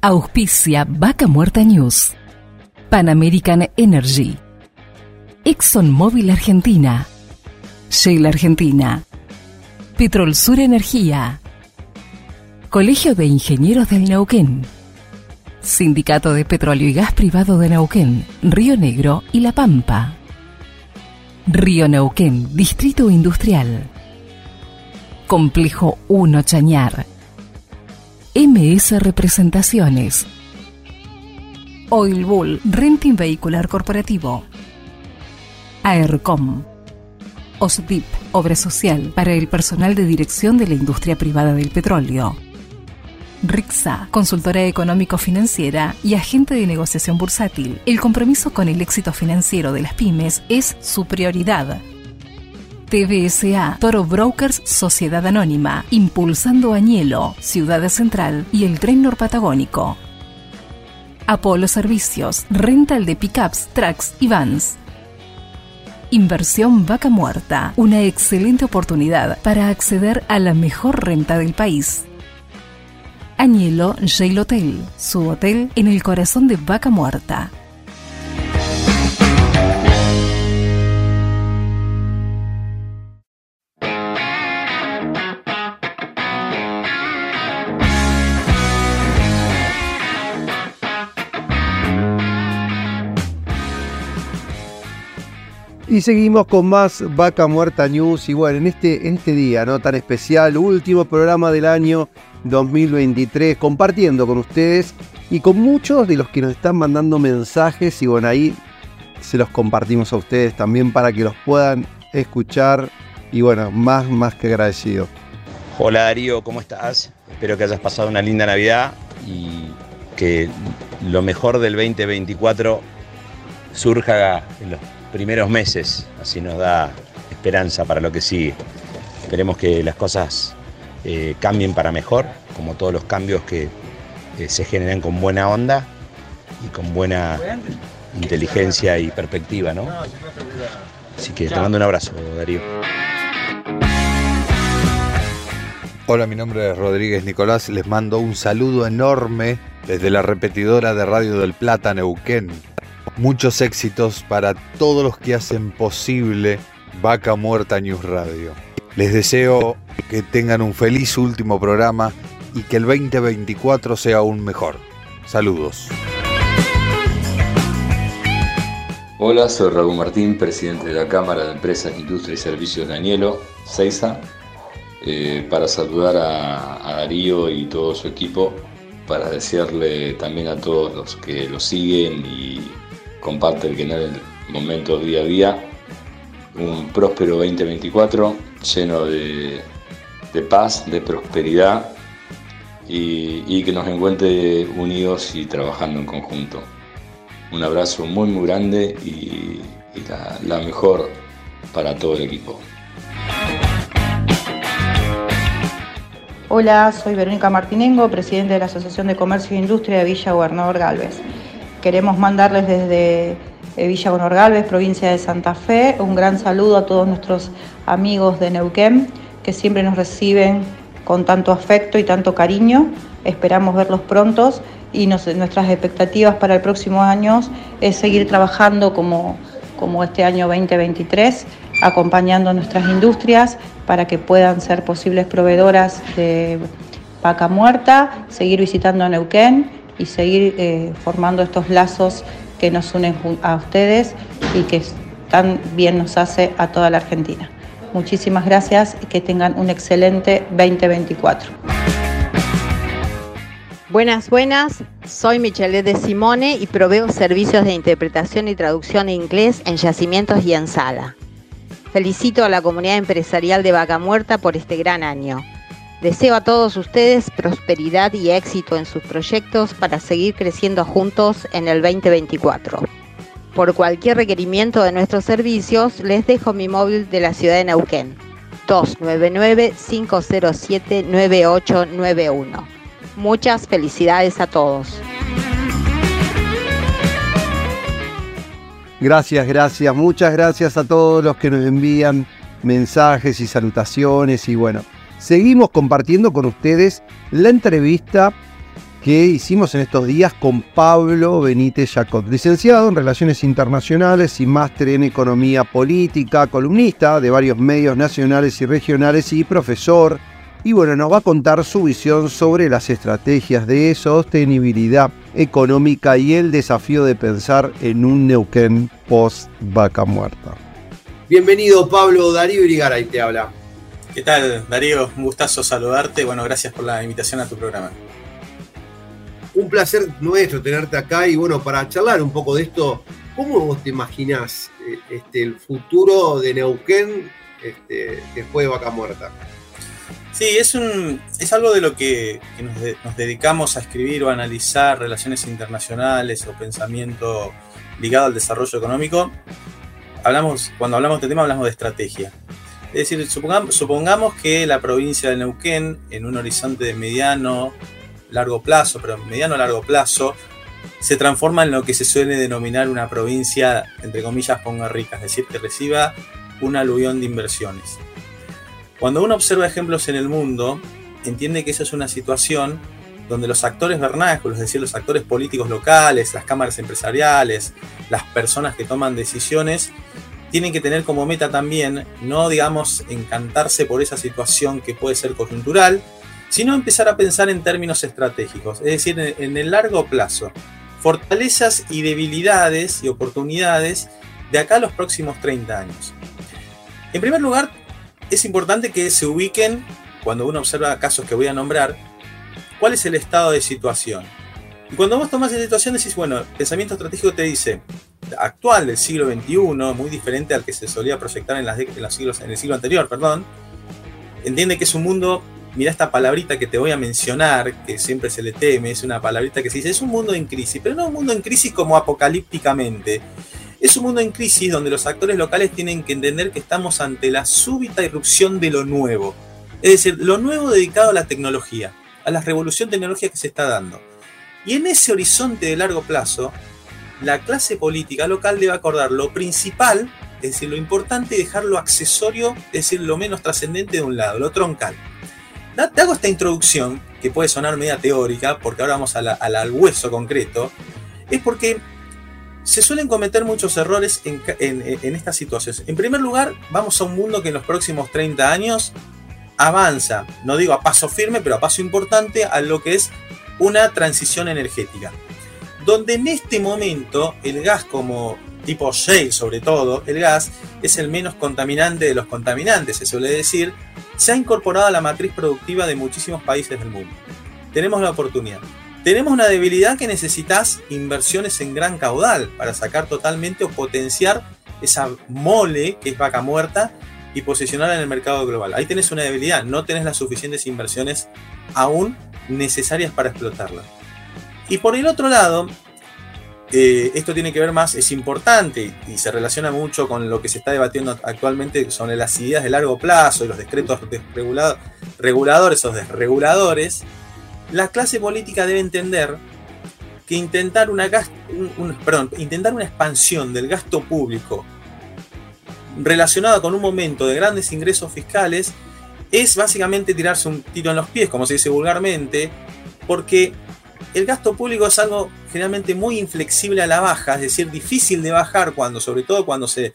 Auspicia Vaca Muerta News. Pan American Energy. ExxonMobil Argentina. Shell Argentina. Petrol Sur Energía. Colegio de Ingenieros del Neuquén. Sindicato de Petróleo y Gas Privado de Neuquén, Río Negro y La Pampa. Río Neuquén, Distrito Industrial. Complejo 1 Chañar. MS Representaciones. Oil Bull, Renting Vehicular Corporativo. AERCOM. OSDIP, Obra Social para el personal de dirección de la industria privada del petróleo. RIXA, consultora económico-financiera y agente de negociación bursátil. El compromiso con el éxito financiero de las pymes es su prioridad. TVSA, Toro Brokers Sociedad Anónima, Impulsando Añelo, Ciudad Central y el Tren Norpatagónico. Apolo Servicios, rental de pickups, trucks y vans. Inversión Vaca Muerta, una excelente oportunidad para acceder a la mejor renta del país. Añelo Jail Hotel, su hotel en el corazón de Vaca Muerta. Y seguimos con más Vaca Muerta News. Y bueno, en este, este día no tan especial, último programa del año 2023, compartiendo con ustedes y con muchos de los que nos están mandando mensajes. Y bueno, ahí se los compartimos a ustedes también para que los puedan escuchar. Y bueno, más, más que agradecido. Hola Darío, ¿cómo estás? Espero que hayas pasado una linda Navidad y que lo mejor del 2024 surja en los primeros meses, así nos da esperanza para lo que sigue. Esperemos que las cosas eh, cambien para mejor, como todos los cambios que eh, se generan con buena onda y con buena inteligencia y perspectiva, ¿no? Así que te mando un abrazo, Darío. Hola, mi nombre es Rodríguez Nicolás, les mando un saludo enorme desde la repetidora de Radio del Plata, Neuquén. Muchos éxitos para todos los que hacen posible Vaca Muerta News Radio. Les deseo que tengan un feliz último programa y que el 2024 sea aún mejor. Saludos. Hola, soy Raúl Martín, presidente de la Cámara de Empresas, Industria y Servicios Danielo, CEISA, eh, para saludar a Darío y todo su equipo, para desearle también a todos los que lo siguen y comparte el canal en momentos día a día. Un próspero 2024 lleno de, paz, de prosperidad y, que nos encuentre unidos y trabajando en conjunto. Un abrazo muy muy grande y, la, mejor para todo el equipo. Hola, soy Verónica Martinengo, presidente de la Asociación de Comercio e Industria de Villa Gobernador Galvez. Queremos mandarles desde eh, Villa Gonor Galvez, provincia de Santa Fe, un gran saludo a todos nuestros amigos de Neuquén que siempre nos reciben con tanto afecto y tanto cariño. Esperamos verlos prontos y nuestras expectativas para el próximo año es seguir trabajando como, este año 2023, acompañando nuestras industrias para que puedan ser posibles proveedoras de vaca muerta, seguir visitando Neuquén y seguir eh, formando estos lazos que nos unen a ustedes y que tan bien nos hace a toda la Argentina. Muchísimas gracias y que tengan un excelente 2024. Buenas, buenas. Soy Michelle de Simone y proveo servicios de interpretación y traducción en inglés en yacimientos y en sala. Felicito a la comunidad empresarial de Vaca Muerta por este gran año. Deseo a todos ustedes prosperidad y éxito en sus proyectos para seguir creciendo juntos en el 2024. Por cualquier requerimiento de nuestros servicios, les dejo mi móvil de la ciudad de Neuquén, 299-507-9891. Muchas felicidades a todos. Gracias, gracias, muchas gracias a todos los que nos envían mensajes y salutaciones y bueno, seguimos compartiendo con ustedes la entrevista que hicimos en estos días con Pablo Benítez Jacot, licenciado en Relaciones Internacionales y máster en Economía Política, columnista de varios medios nacionales y regionales y profesor. Y bueno, nos va a contar su visión sobre las estrategias de sostenibilidad económica y el desafío de pensar en un Neuquén post vaca muerta. Bienvenido Pablo, Darío Irigaray te habla. ¿Qué tal, Darío? Un gustazo saludarte. Bueno, gracias por la invitación a tu programa. Un placer nuestro tenerte acá y bueno, para charlar un poco de esto, ¿cómo vos te imaginás eh, este, el futuro de Neuquén este, después de Vaca Muerta? Sí, es, un, es algo de lo que, nos, nos, dedicamos a escribir o a analizar relaciones internacionales o pensamiento ligado al desarrollo económico. Hablamos, cuando hablamos de este tema hablamos de estrategia. Es decir, supongamos, que la provincia de Neuquén, en un horizonte de mediano, largo plazo, pero mediano largo plazo, se transforma en lo que se suele denominar una provincia, entre comillas, ponga rica, es decir, que reciba un aluvión de inversiones. Cuando uno observa ejemplos en el mundo, entiende que esa es una situación donde los actores vernáculos, es decir, los actores políticos locales, las cámaras empresariales, las personas que toman decisiones, tienen que tener como meta también no, digamos, encantarse por esa situación que puede ser coyuntural, sino empezar a pensar en términos estratégicos, es decir, en el largo plazo, fortalezas y debilidades y oportunidades de acá a los próximos 30 años. En primer lugar, es importante que se ubiquen, cuando uno observa casos que voy a nombrar, cuál es el estado de situación. Y cuando vos tomás esa situación decís, bueno, el pensamiento estratégico te dice, actual del siglo XXI, muy diferente al que se solía proyectar en, las en, los siglos, en el siglo anterior, perdón, entiende que es un mundo, mira esta palabrita que te voy a mencionar, que siempre se le teme, es una palabrita que se dice, es un mundo en crisis, pero no un mundo en crisis como apocalípticamente. Es un mundo en crisis donde los actores locales tienen que entender que estamos ante la súbita irrupción de lo nuevo. Es decir, lo nuevo dedicado a la tecnología a la revolución tecnológica que se está dando. Y en ese horizonte de largo plazo, la clase política local debe acordar lo principal, es decir, lo importante y dejar lo accesorio, es decir, lo menos trascendente de un lado, lo troncal. Te hago esta introducción, que puede sonar media teórica, porque ahora vamos al hueso concreto, es porque se suelen cometer muchos errores en, en, estas situaciones. En primer lugar, vamos a un mundo que en los próximos 30 años avanza, no digo a paso firme, pero a paso importante a lo que es una transición energética. Donde en este momento el gas como tipo shale sobre todo, el gas es el menos contaminante de los contaminantes, se suele decir, se ha incorporado a la matriz productiva de muchísimos países del mundo. Tenemos la oportunidad. Tenemos una debilidad que necesitas inversiones en gran caudal para sacar totalmente o potenciar esa mole que es vaca muerta y posicionarla en el mercado global. Ahí tenés una debilidad, no tenés las suficientes inversiones aún necesarias para explotarla. Y por el otro lado, eh, esto tiene que ver más, es importante y se relaciona mucho con lo que se está debatiendo actualmente sobre las ideas de largo plazo y los decretos reguladores o desreguladores. La clase política debe entender que intentar una, perdón, intentar una expansión del gasto público relacionada con un momento de grandes ingresos fiscales es básicamente tirarse un tiro en los pies, como se dice vulgarmente, porque el gasto público es algo generalmente muy inflexible a la baja, es decir, difícil de bajar cuando, sobre todo cuando se,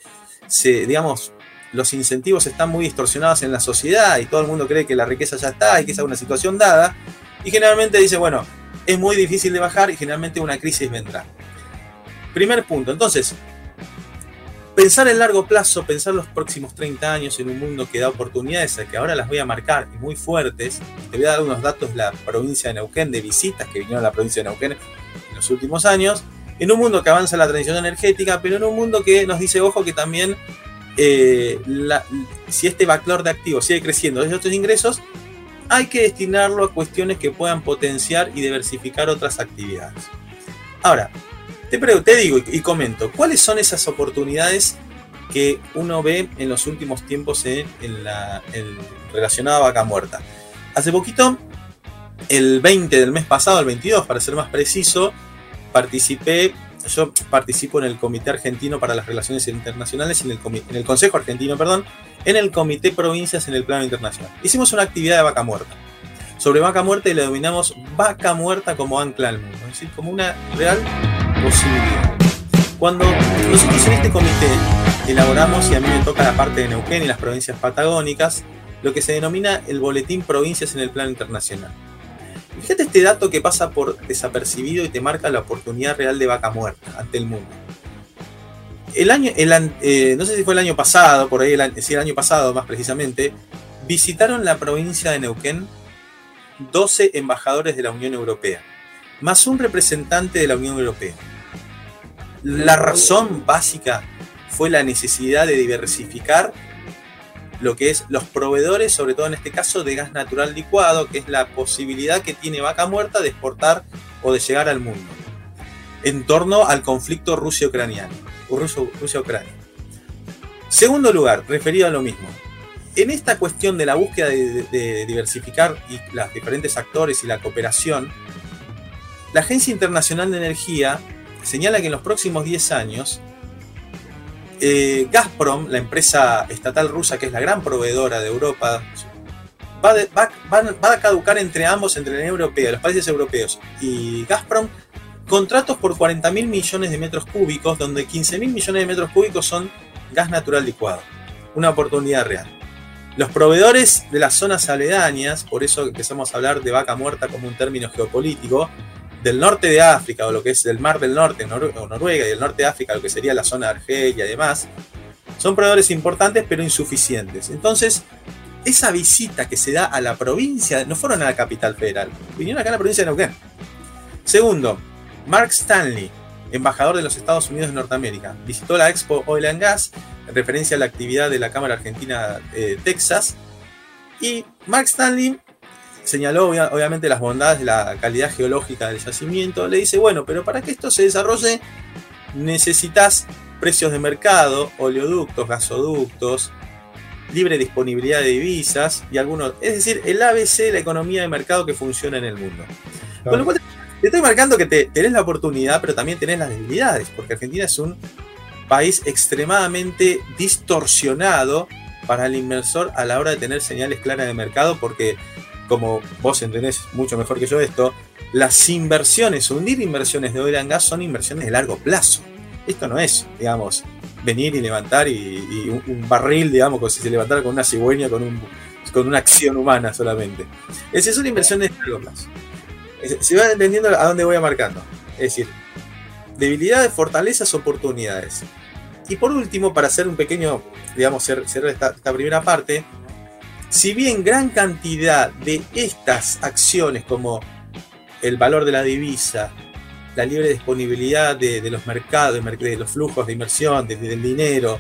digamos, los incentivos están muy distorsionados en la sociedad y todo el mundo cree que la riqueza ya está y que es una situación dada, y generalmente dice, bueno, es muy difícil de bajar y generalmente una crisis vendrá. Primer punto, entonces, pensar en largo plazo, pensar los próximos 30 años en un mundo que da oportunidades, que ahora las voy a marcar muy fuertes. Te voy a dar unos datos de la provincia de Neuquén, de visitas que vinieron a la provincia de Neuquén en los últimos años. En un mundo que avanza la transición energética, pero en un mundo que nos dice, ojo, que también eh, si este backlog de activos sigue creciendo desde otros ingresos, hay que destinarlo a cuestiones que puedan potenciar y diversificar otras actividades. Ahora, te, digo y, comento, ¿cuáles son esas oportunidades que uno ve en los últimos tiempos en, la relacionada a vaca muerta? Hace poquito, el 20 del mes pasado, el 22 para ser más preciso, participé, yo participo en el Comité Argentino para las Relaciones Internacionales, en el, en el Consejo Argentino, perdón, en el Comité Provincias en el plano internacional. Hicimos una actividad de vaca muerta sobre vaca muerta y le denominamos vaca muerta como ancla al mundo, es decir, como una real posibilidad. Cuando nosotros en este comité elaboramos, y a mí me toca la parte de Neuquén y las provincias patagónicas, lo que se denomina el Boletín Provincias en el Plano Internacional. Fíjate este dato que pasa por desapercibido y te marca la oportunidad real de vaca muerta ante el mundo. El año, eh, no sé si fue el año pasado, por ahí, el, sí, el año pasado más precisamente, visitaron la provincia de Neuquén 12 embajadores de la Unión Europea más un representante de la Unión Europea. La razón básica fue la necesidad de diversificar lo que es los proveedores, sobre todo en este caso de gas natural licuado, que es la posibilidad que tiene Vaca Muerta de exportar o de llegar al mundo, en torno al conflicto. Rusia-Ucrania. Segundo lugar, referido a lo mismo, en esta cuestión de la búsqueda de, diversificar y los diferentes actores y la cooperación, la Agencia Internacional de Energía señala que en los próximos 10 años, eh, Gazprom, la empresa estatal rusa que es la gran proveedora de Europa, va, va, a caducar entre ambos, entre la Unión Europea, los países europeos y Gazprom, contratos por 40 mil millones de metros cúbicos, donde 15 mil millones de metros cúbicos son gas natural licuado. Una oportunidad real. Los proveedores de las zonas aledañas, por eso empezamos a hablar de vaca muerta como un término geopolítico, del norte de África o lo que es del Mar del Norte o Noruega y del norte de África, lo que sería la zona de Argelia y demás, son proveedores importantes pero insuficientes. Entonces, esa visita que se da a la provincia, no fueron a la capital federal, vinieron acá a la provincia de Neuquén. Segundo, Mark Stanley, embajador de los Estados Unidos de Norteamérica, visitó la Expo Oil and Gas en referencia a la actividad de la Cámara Argentina de eh, Texas. Y Mark Stanley señaló obviamente las bondades de la calidad geológica del yacimiento. Le dice, bueno, pero para que esto se desarrolle necesitas precios de mercado, oleoductos, gasoductos, libre disponibilidad de divisas y algunos, es decir, el ABC de la economía de mercado que funciona en el mundo. Con lo cual te estoy marcando que te, tenés la oportunidad, pero también tenés las debilidades, porque Argentina es un país extremadamente distorsionado para el inversor a la hora de tener señales claras de mercado, porque como vos entendés mucho mejor que yo esto, las inversiones, hundir inversiones de oil and gas son inversiones de largo plazo. Esto no es, digamos, venir y levantar y, un, barril, digamos, como si se levantara con una cigüeña, con, un, con una acción humana solamente. Es son inversiones de largo plazo. Se va entendiendo a dónde voy a marcando. Es decir, debilidades, fortalezas, oportunidades. Y por último, para hacer un pequeño, digamos, cerrar esta, esta primera parte, si bien gran cantidad de estas acciones como el valor de la divisa, la libre disponibilidad de, los mercados, de, los flujos de inversión, del dinero,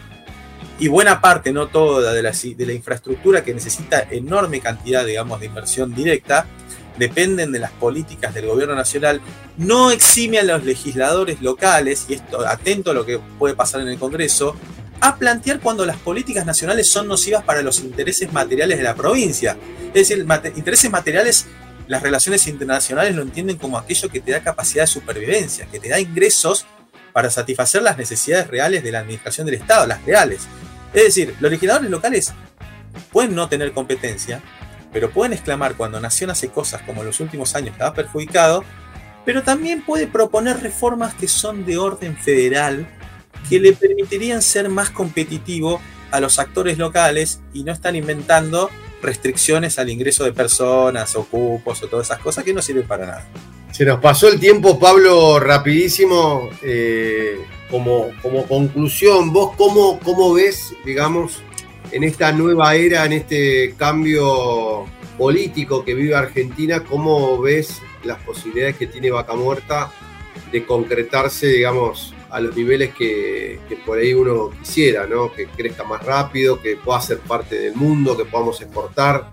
y buena parte, no toda, de la, de la infraestructura que necesita enorme cantidad, digamos, de inversión directa, dependen de las políticas del gobierno nacional, no exime a los legisladores locales, y esto atento a lo que puede pasar en el Congreso, a plantear cuando las políticas nacionales son nocivas para los intereses materiales de la provincia. Es decir, intereses materiales, las relaciones internacionales lo entienden como aquello que te da capacidad de supervivencia, que te da ingresos para satisfacer las necesidades reales de la administración del Estado, las reales. Es decir, los legisladores locales pueden no tener competencia, pero pueden exclamar cuando Nación hace cosas como en los últimos años que ha perjudicado, pero también puede proponer reformas que son de orden federal que le permitirían ser más competitivo a los actores locales y no están inventando restricciones al ingreso de personas o cupos o todas esas cosas que no sirven para nada. Se nos pasó el tiempo, Pablo, rapidísimo. Eh, como, como conclusión, ¿vos cómo, cómo ves, digamos, en esta nueva era, en este cambio político que vive Argentina, cómo ves las posibilidades que tiene Vaca Muerta de concretarse, digamos, a los niveles que, por ahí uno quisiera, ¿no? Que crezca más rápido, que pueda ser parte del mundo, que podamos exportar.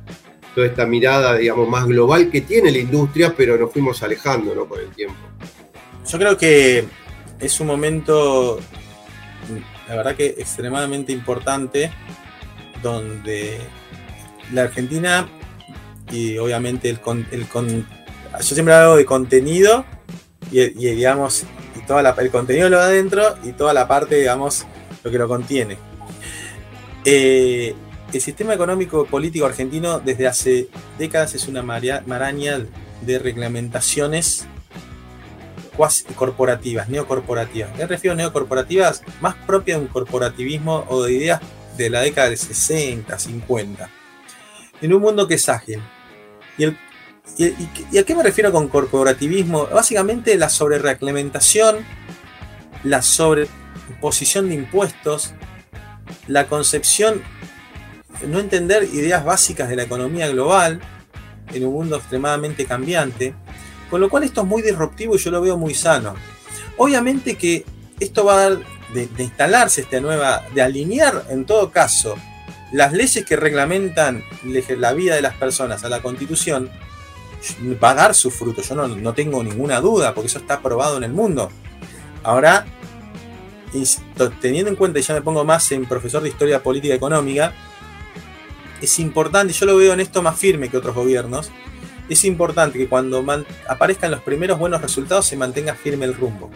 Toda esta mirada, digamos, más global que tiene la industria, pero nos fuimos alejando, ¿no? Con el tiempo. Yo creo que es un momento, la verdad que extremadamente importante, donde la Argentina y obviamente el, el yo siempre hablo de contenido y, y digamos todo el contenido lo de adentro y toda la parte, digamos, lo que lo contiene. Eh, el sistema económico político argentino desde hace décadas es una maraña de reglamentaciones corporativas, neocorporativas. Me refiero a neocorporativas más propias de un corporativismo o de ideas de la década de 60, 50. En un mundo que es ágil. Y ¿Y, a qué me refiero con corporativismo? Básicamente la sobrereglamentación, la sobreposición de impuestos, la concepción, no entender ideas básicas de la economía global en un mundo extremadamente cambiante, con lo cual esto es muy disruptivo y yo lo veo muy sano. Obviamente que esto va a dar de, instalarse esta nueva, de alinear en todo caso las leyes que reglamentan la vida de las personas a la constitución, va a dar su fruto, yo no, tengo ninguna duda, porque eso está probado en el mundo. Ahora, teniendo en cuenta, y ya me pongo más en profesor de historia política económica, es importante, yo lo veo en esto más firme que otros gobiernos, es importante que cuando aparezcan los primeros buenos resultados se mantenga firme el rumbo.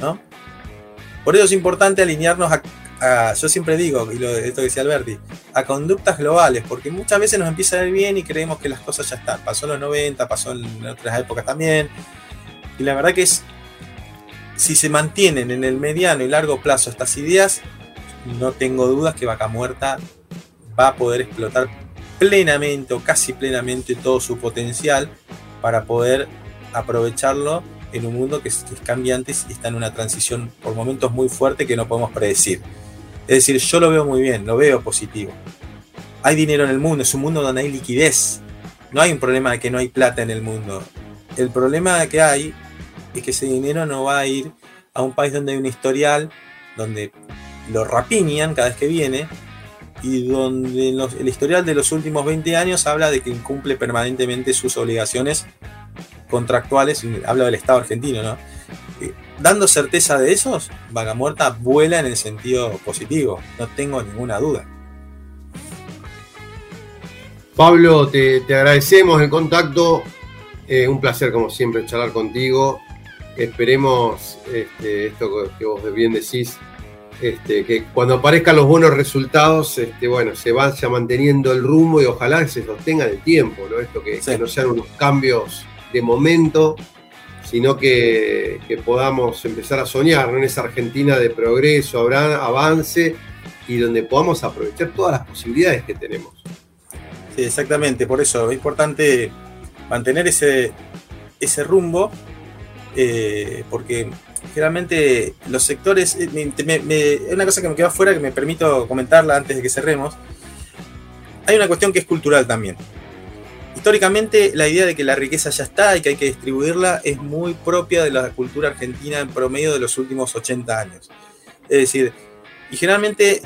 ¿no? Por eso es importante alinearnos a, yo siempre digo, y lo, esto que decía Alberti, a conductas globales, porque muchas veces nos empieza a ir bien y creemos que las cosas ya están. Pasó en los 90, pasó en otras épocas también. Y la verdad que es, si se mantienen en el mediano y largo plazo estas ideas, no tengo dudas que Vaca Muerta va a poder explotar plenamente o casi plenamente todo su potencial para poder aprovecharlo en un mundo que es, cambiante y está en una transición por momentos muy fuerte que no podemos predecir. Es decir, yo lo veo muy bien, lo veo positivo. Hay dinero en el mundo, es un mundo donde hay liquidez. No hay un problema de que no hay plata en el mundo. El problema que hay es que ese dinero no va a ir a un país donde hay un historial, donde lo rapiñan cada vez que viene, y donde el historial de los últimos 20 años habla de que incumple permanentemente sus obligaciones contractuales, habla del Estado argentino, ¿no? Eh, dando certeza de esos, Vaga Muerta vuela en el sentido positivo, no tengo ninguna duda. Pablo, te, agradecemos el contacto, eh, un placer como siempre charlar contigo, esperemos este, esto que vos bien decís, este, que cuando aparezcan los buenos resultados, este, bueno, se vaya manteniendo el rumbo y ojalá se sostenga el tiempo, ¿no? Esto que, no sean unos cambios de momento, sino que, podamos empezar a soñar en esa Argentina de progreso, avance y donde podamos aprovechar todas las posibilidades que tenemos. Sí, exactamente, por eso es importante mantener ese, ese rumbo, eh, porque generalmente los sectores, eh, una cosa que me queda fuera que me permito comentarla antes de que cerremos, hay una cuestión que es cultural también. Históricamente la idea de que la riqueza ya está y que hay que distribuirla es muy propia de la cultura argentina en promedio de los últimos 80 años. Es decir, y generalmente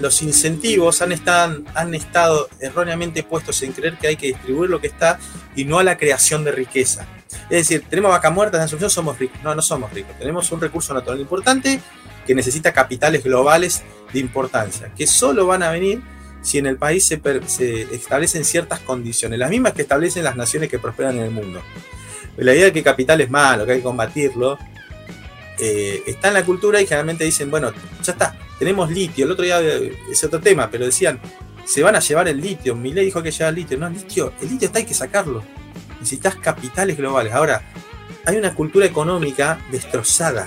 los incentivos han, estado erróneamente puestos en creer que hay que distribuir lo que está y no a la creación de riqueza. Es decir, tenemos vaca muertas en Asunción, somos ricos. No, no somos ricos. Tenemos un recurso natural importante que necesita capitales globales de importancia, que solo van a venir si en el país se, establecen ciertas condiciones, las mismas que establecen las naciones que prosperan en el mundo. La idea de que capital es malo, que hay que combatirlo, eh, está en la cultura y generalmente dicen, bueno, ya está, tenemos litio. El otro día eh, es otro tema, pero decían, se van a llevar el litio. Milei dijo que lleva el litio. No, el litio, el litio está, hay que sacarlo necesitas capitales globales. Ahora, hay una cultura económica destrozada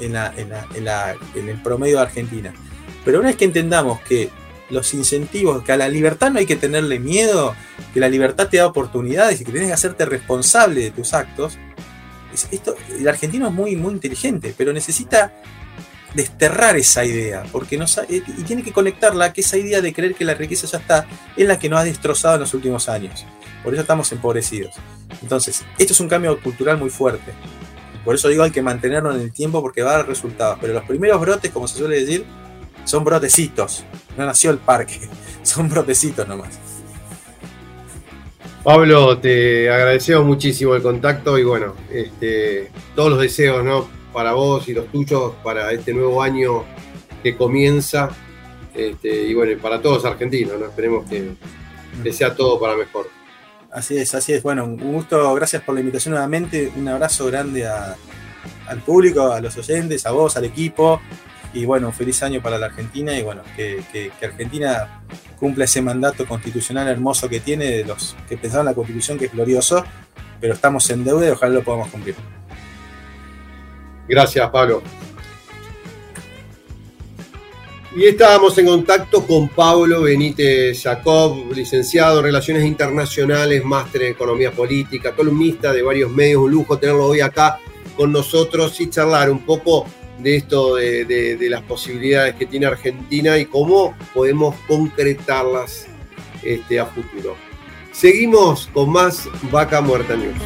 en, el promedio de Argentina. Pero una vez que entendamos que los incentivos, que a la libertad no hay que tenerle miedo, que la libertad te da oportunidades y que tienes que hacerte responsable de tus actos, esto, el argentino es muy, muy inteligente, pero necesita desterrar esa idea, porque y tiene que conectarla que esa idea de creer que la riqueza ya está es la que nos ha destrozado en los últimos años. Por eso estamos empobrecidos. Entonces, esto es un cambio cultural muy fuerte. Por eso digo, hay que mantenerlo en el tiempo porque va a dar resultados. Pero los primeros brotes, como se suele decir, son brotecitos. No nació el parque, son brotecitos nomás. Pablo, te agradecemos muchísimo el contacto y bueno, este, todos los deseos ¿no? para vos y los tuyos para este nuevo año que comienza este, y bueno, para todos argentinos, ¿no? esperemos que, que sea todo para mejor. Así es, así es. Bueno, un gusto, gracias por la invitación nuevamente. Un abrazo grande al público, a los oyentes, a vos, al equipo. Y bueno, un feliz año para la Argentina y bueno, que, Argentina cumpla ese mandato constitucional hermoso que tiene de los que pensaban la constitución, que es glorioso, pero estamos en deuda y ojalá lo podamos cumplir. Gracias, Pablo. Y estábamos en contacto con Pablo Benítez Jacob, licenciado en Relaciones Internacionales, máster en Economía Política, columnista de varios medios. Un lujo tenerlo hoy acá con nosotros y charlar un poco de esto, de, las posibilidades que tiene Argentina y cómo podemos concretarlas este, a futuro. Seguimos con más Vaca Muerta News.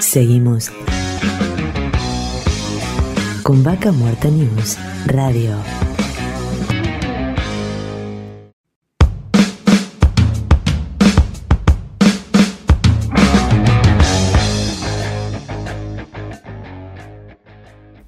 Seguimos con Vaca Muerta News Radio.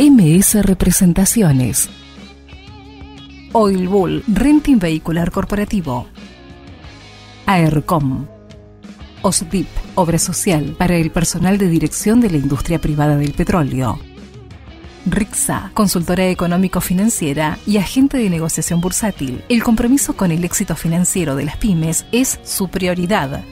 MS Representaciones. Oil Bull, Renting Vehicular Corporativo. AERCOM. OSDIP, Obra Social para el personal de dirección de la industria privada del petróleo. RIXA, consultora económico-financiera y agente de negociación bursátil. El compromiso con el éxito financiero de las pymes es su prioridad.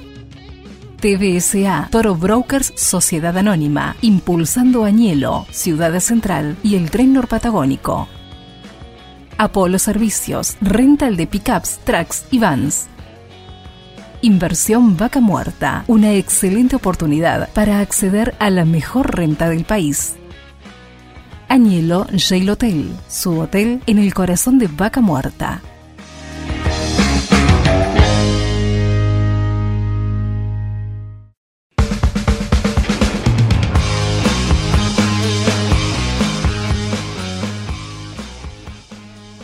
TBSA, Toro Brokers Sociedad Anónima, impulsando Añelo, Ciudad Central y el Tren Norpatagónico. Apolo Servicios, rental de pickups, trucks y vans. Inversión Vaca Muerta, una excelente oportunidad para acceder a la mejor renta del país. Añelo Jail Hotel, su hotel en el corazón de Vaca Muerta.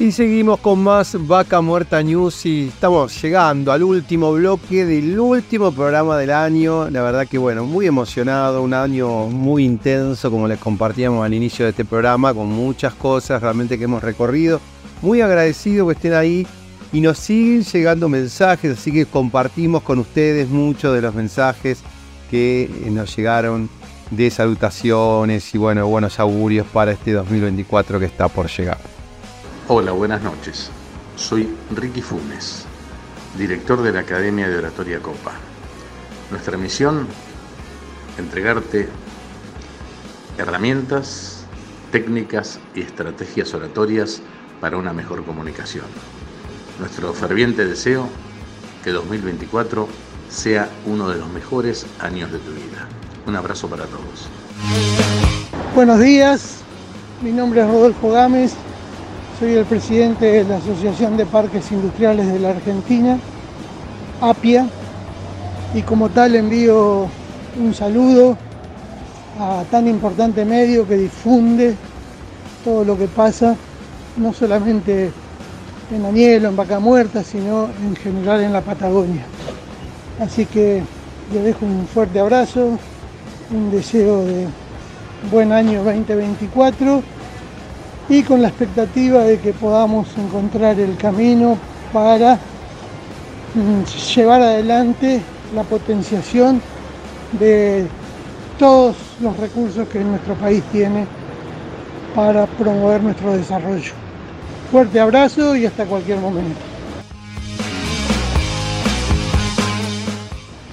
Y seguimos con más Vaca Muerta News y estamos llegando al último bloque del último programa del año. La verdad que bueno, muy emocionado, un año muy intenso como les compartíamos al inicio de este programa, con muchas cosas realmente que hemos recorrido. Muy agradecido que estén ahí y nos siguen llegando mensajes, así que compartimos con ustedes muchos de los mensajes que nos llegaron de salutaciones y bueno, buenos augurios para este 2024 que está por llegar. Hola, buenas noches. Soy Ricky Funes, director de la Academia de Oratoria Copa. Nuestra misión, entregarte herramientas, técnicas y estrategias oratorias para una mejor comunicación. Nuestro ferviente deseo que 2024 sea uno de los mejores años de tu vida. Un abrazo para todos. Buenos días, mi nombre es Rodolfo Gámez, soy el presidente de la Asociación de Parques Industriales de la Argentina, APIA, y como tal envío un saludo a tan importante medio que difunde todo lo que pasa, no solamente en Añelo, en Vaca Muerta, sino en general en la Patagonia. Así que le dejo un fuerte abrazo, un deseo de buen año 2024 y con la expectativa de que podamos encontrar el camino para mm, llevar adelante la potenciación de todos los recursos que nuestro país tiene para promover nuestro desarrollo. Fuerte abrazo y hasta cualquier momento.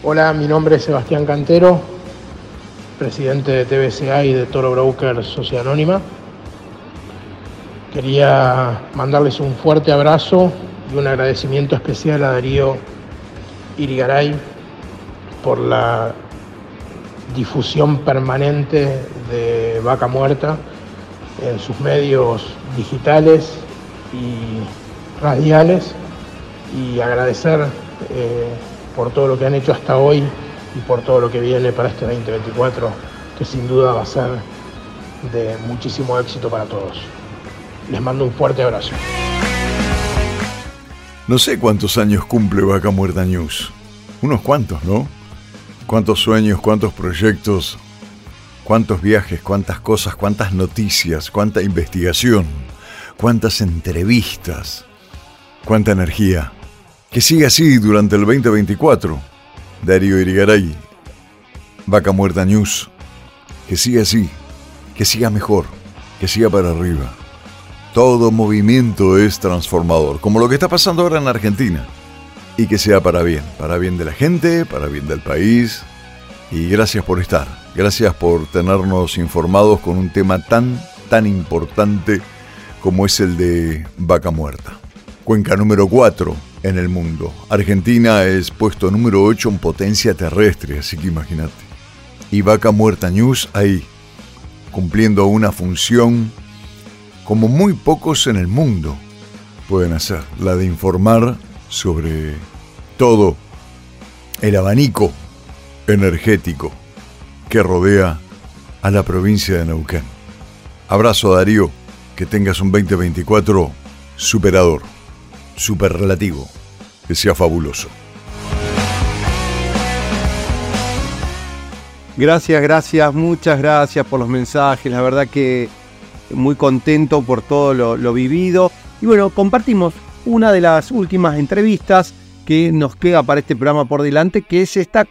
Hola, mi nombre es Sebastián Cantero, presidente de TBCA y de Toro Broker Sociedad Anónima. Quería mandarles un fuerte abrazo y un agradecimiento especial a Darío Irigaray por la difusión permanente de Vaca Muerta en sus medios digitales y radiales y agradecer eh, por todo lo que han hecho hasta hoy y por todo lo que viene para este 2024 que sin duda va a ser de muchísimo éxito para todos. Les mando un fuerte abrazo. No sé cuántos años cumple Vaca Muerta News. Unos cuantos, ¿no? Cuántos sueños, cuántos proyectos, cuántos viajes, cuántas cosas, cuántas noticias, cuánta investigación, cuántas entrevistas, cuánta energía. Que siga así durante el 2024. Darío Irigaray, Vaca Muerta News. Que siga así, que siga mejor, que siga para arriba. Todo movimiento es transformador, como lo que está pasando ahora en Argentina. Y que sea para bien, para bien de la gente, para bien del país. Y gracias por estar, gracias por tenernos informados con un tema tan, tan importante como es el de Vaca Muerta. Cuenca número 4 en el mundo. Argentina es puesto número 8 en potencia terrestre, así que imagínate. Y Vaca Muerta News ahí, cumpliendo una función como muy pocos en el mundo pueden hacer, la de informar sobre todo el abanico energético que rodea a la provincia de Neuquén. Abrazo Darío, que tengas un 2024 superador, superrelativo, que sea fabuloso. Gracias, gracias, muchas gracias por los mensajes. La verdad que muy contento por todo lo, vivido. Y bueno, compartimos una de las últimas entrevistas que nos queda para este programa por delante, que es esta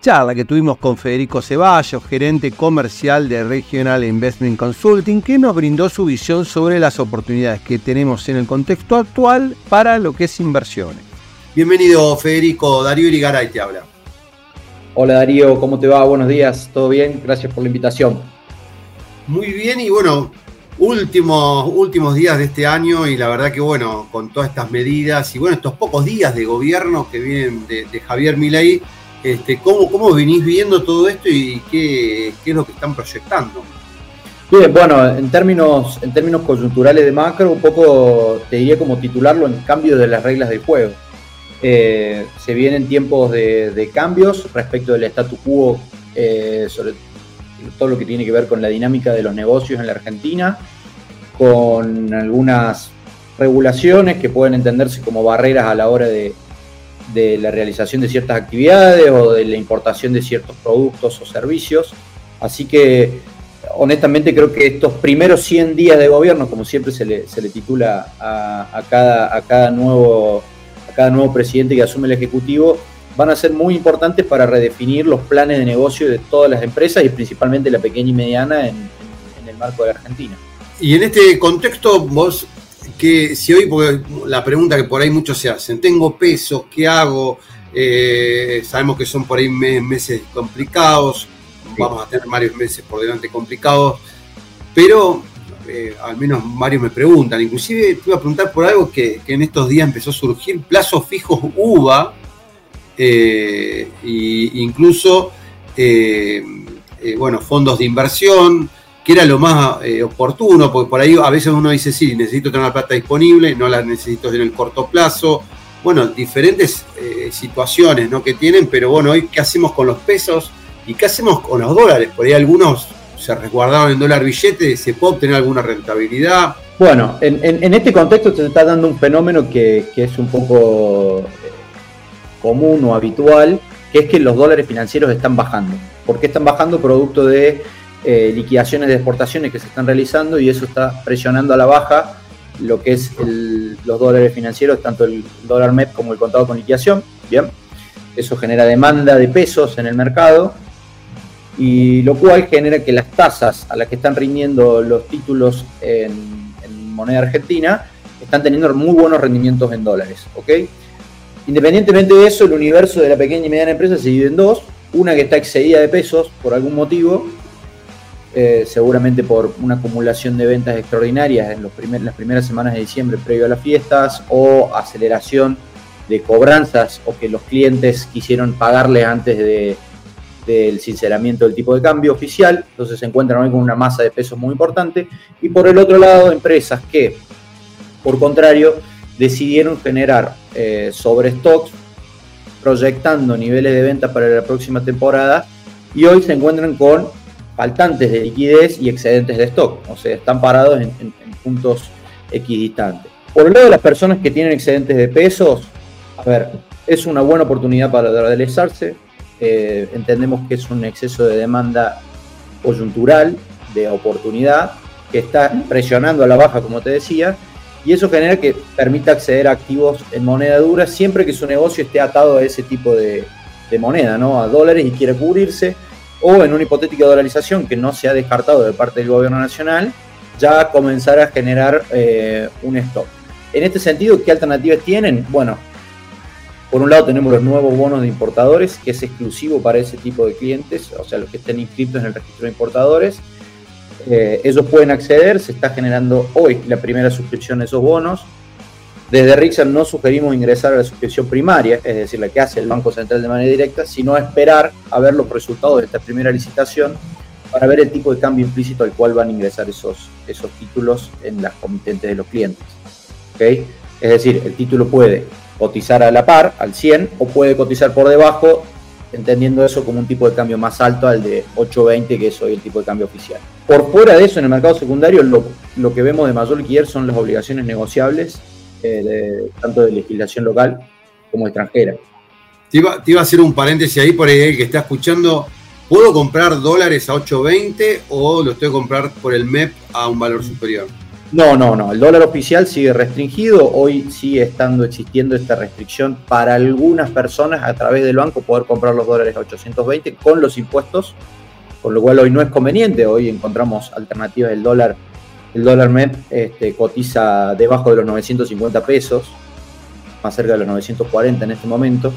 charla que tuvimos con Federico Ceballos, gerente comercial de Regional Investment Consulting, que nos brindó su visión sobre las oportunidades que tenemos en el contexto actual para lo que es inversiones. Bienvenido Federico, Darío Irigaray te habla. Hola Darío, ¿cómo te va? Buenos días, ¿todo bien? Gracias por la invitación. Muy bien y bueno, últimos, últimos días de este año y la verdad que bueno, con todas estas medidas y bueno, estos pocos días de gobierno que vienen de, Javier Milei, este, ¿cómo, ¿cómo venís viendo todo esto y qué, es lo que están proyectando? Bien, bueno, en términos, en términos coyunturales de macro, un poco te diría como titularlo en cambio de las reglas del juego. Eh, se vienen tiempos de, cambios respecto del statu quo, eh, sobre todo lo que tiene que ver con la dinámica de los negocios en la Argentina, con algunas regulaciones que pueden entenderse como barreras a la hora de, la realización de ciertas actividades o de la importación de ciertos productos o servicios. Así que honestamente creo que estos primeros 100 días de gobierno, como siempre se le, titula a, cada, a cada nuevo cada nuevo presidente que asume el Ejecutivo, van a ser muy importantes para redefinir los planes de negocio de todas las empresas y principalmente la pequeña y mediana en, el marco de la Argentina. Y en este contexto, vos, que si hoy, porque la pregunta que por ahí muchos se hacen, tengo pesos, ¿qué hago? Eh, sabemos que son por ahí meses complicados, vamos a tener varios meses por delante complicados, pero eh, al menos varios me preguntan, inclusive te iba a preguntar por algo que, en estos días empezó a surgir, plazos fijos UVA, e incluso eh, bueno, fondos de inversión, que era lo más oportuno, porque por ahí a veces uno dice, sí, necesito tener la plata disponible, no la necesito en el corto plazo, bueno, diferentes situaciones ¿no? que tienen, pero bueno, hoy qué hacemos con los pesos y qué hacemos con los dólares, por ahí algunos se resguardaron en dólar billete, ¿se puede obtener alguna rentabilidad? Bueno, en, este contexto se está dando un fenómeno que, es un poco eh, común o habitual, que es que los dólares financieros están bajando. ¿Por qué están bajando? Producto de eh, liquidaciones de exportaciones que se están realizando y eso está presionando a la baja lo que es los dólares financieros, tanto el dólar MEP como el contado con liquidación. Bien, eso genera demanda de pesos en el mercado y lo cual genera que las tasas a las que están rindiendo los títulos en, moneda argentina están teniendo muy buenos rendimientos en dólares. Independientemente de eso, el universo de la pequeña y mediana empresa se divide en dos. Una que está excedida de pesos por algún motivo, eh, seguramente por una acumulación de ventas extraordinarias en las primeras semanas de diciembre previo a las fiestas o aceleración de cobranzas o que los clientes quisieron pagarle antes de, del sinceramiento del tipo de cambio oficial, entonces se encuentran hoy con una masa de pesos muy importante, y por el otro lado empresas que, por contrario, decidieron generar eh, sobre stocks, proyectando niveles de venta para la próxima temporada, y hoy se encuentran con faltantes de liquidez y excedentes de stock, o sea, están parados en, puntos equidistantes. Por el lado de las personas que tienen excedentes de pesos, a ver, es una buena oportunidad para adelezarse, eh, entendemos que es un exceso de demanda coyuntural, de oportunidad, que está presionando a la baja, como te decía, y eso genera que permita acceder a activos en moneda dura siempre que su negocio esté atado a ese tipo de, moneda, ¿no? a dólares y quiere cubrirse, o en una hipotética dolarización que no se ha descartado de parte del gobierno nacional, ya comenzar a generar eh, un stock. En este sentido, ¿qué alternativas tienen? Bueno, por un lado tenemos los nuevos bonos de importadores, que es exclusivo para ese tipo de clientes, o sea, los que estén inscritos en el registro de importadores. Eh, ellos pueden acceder, se está generando hoy la primera suscripción a esos bonos. Desde Rixan no sugerimos ingresar a la suscripción primaria, es decir, la que hace el Banco Central de manera directa, sino esperar a ver los resultados de esta primera licitación para ver el tipo de cambio implícito al cual van a ingresar esos, esos títulos en las comitentes de los clientes. ¿okay? Es decir, el título puede cotizar a la par, al 100, o puede cotizar por debajo, entendiendo eso como un tipo de cambio más alto al de 8.20, que es hoy el tipo de cambio oficial. Por fuera de eso, en el mercado secundario, lo, lo que vemos de mayor liquidez son las obligaciones negociables, eh, de, tanto de legislación local como extranjera. Te iba, te iba a hacer un paréntesis ahí por el que está escuchando. ¿Puedo comprar dólares a 8.20 o lo estoy a comprar por el MEP a un valor superior? No, no, no. El dólar oficial sigue restringido. Hoy sigue estando existiendo esta restricción para algunas personas a través del banco poder comprar los dólares a 820 con los impuestos, con lo cual hoy no es conveniente. Hoy encontramos alternativas del dólar. El dólar MEP este, cotiza debajo de los 950 pesos, más cerca de los 940 en este momento,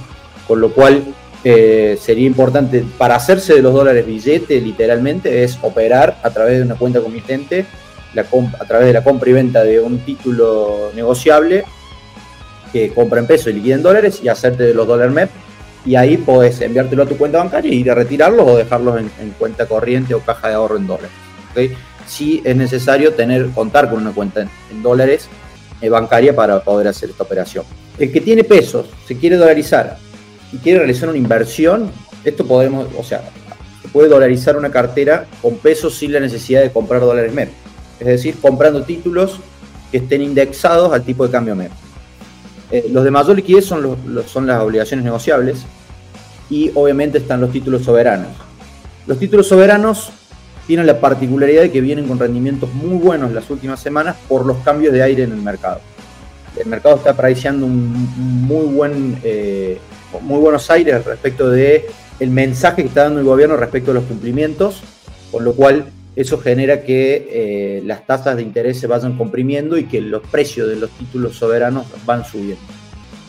con lo cual eh, sería importante para hacerse de los dólares billete, literalmente, es operar a través de una cuenta comitente, a través de la compra y venta de un título negociable que compra en pesos y liquida en dólares y hacerte de los dólares MEP. Y ahí podés enviártelo a tu cuenta bancaria y ir a retirarlos o dejarlos en, en cuenta corriente o caja de ahorro en dólares. ¿okay? Sí es necesario tener, contar con una cuenta en, dólares eh, bancaria para poder hacer esta operación. El que tiene pesos, se quiere dolarizar y quiere realizar una inversión, esto podemos, o sea, se puede dolarizar una cartera con pesos sin la necesidad de comprar dólares MEP. Es decir, comprando títulos que estén indexados al tipo de cambio MEP. Eh, los de mayor liquidez son, los, los, son las obligaciones negociables y obviamente están los títulos soberanos. Los títulos soberanos tienen la particularidad de que vienen con rendimientos muy buenos las últimas semanas por los cambios de aire en el mercado. El mercado está apreciando un muy buen eh, muy buenos aires respecto de el mensaje que está dando el gobierno respecto a los cumplimientos, con lo cual eso genera que eh, las tasas de interés se vayan comprimiendo y que los precios de los títulos soberanos van subiendo.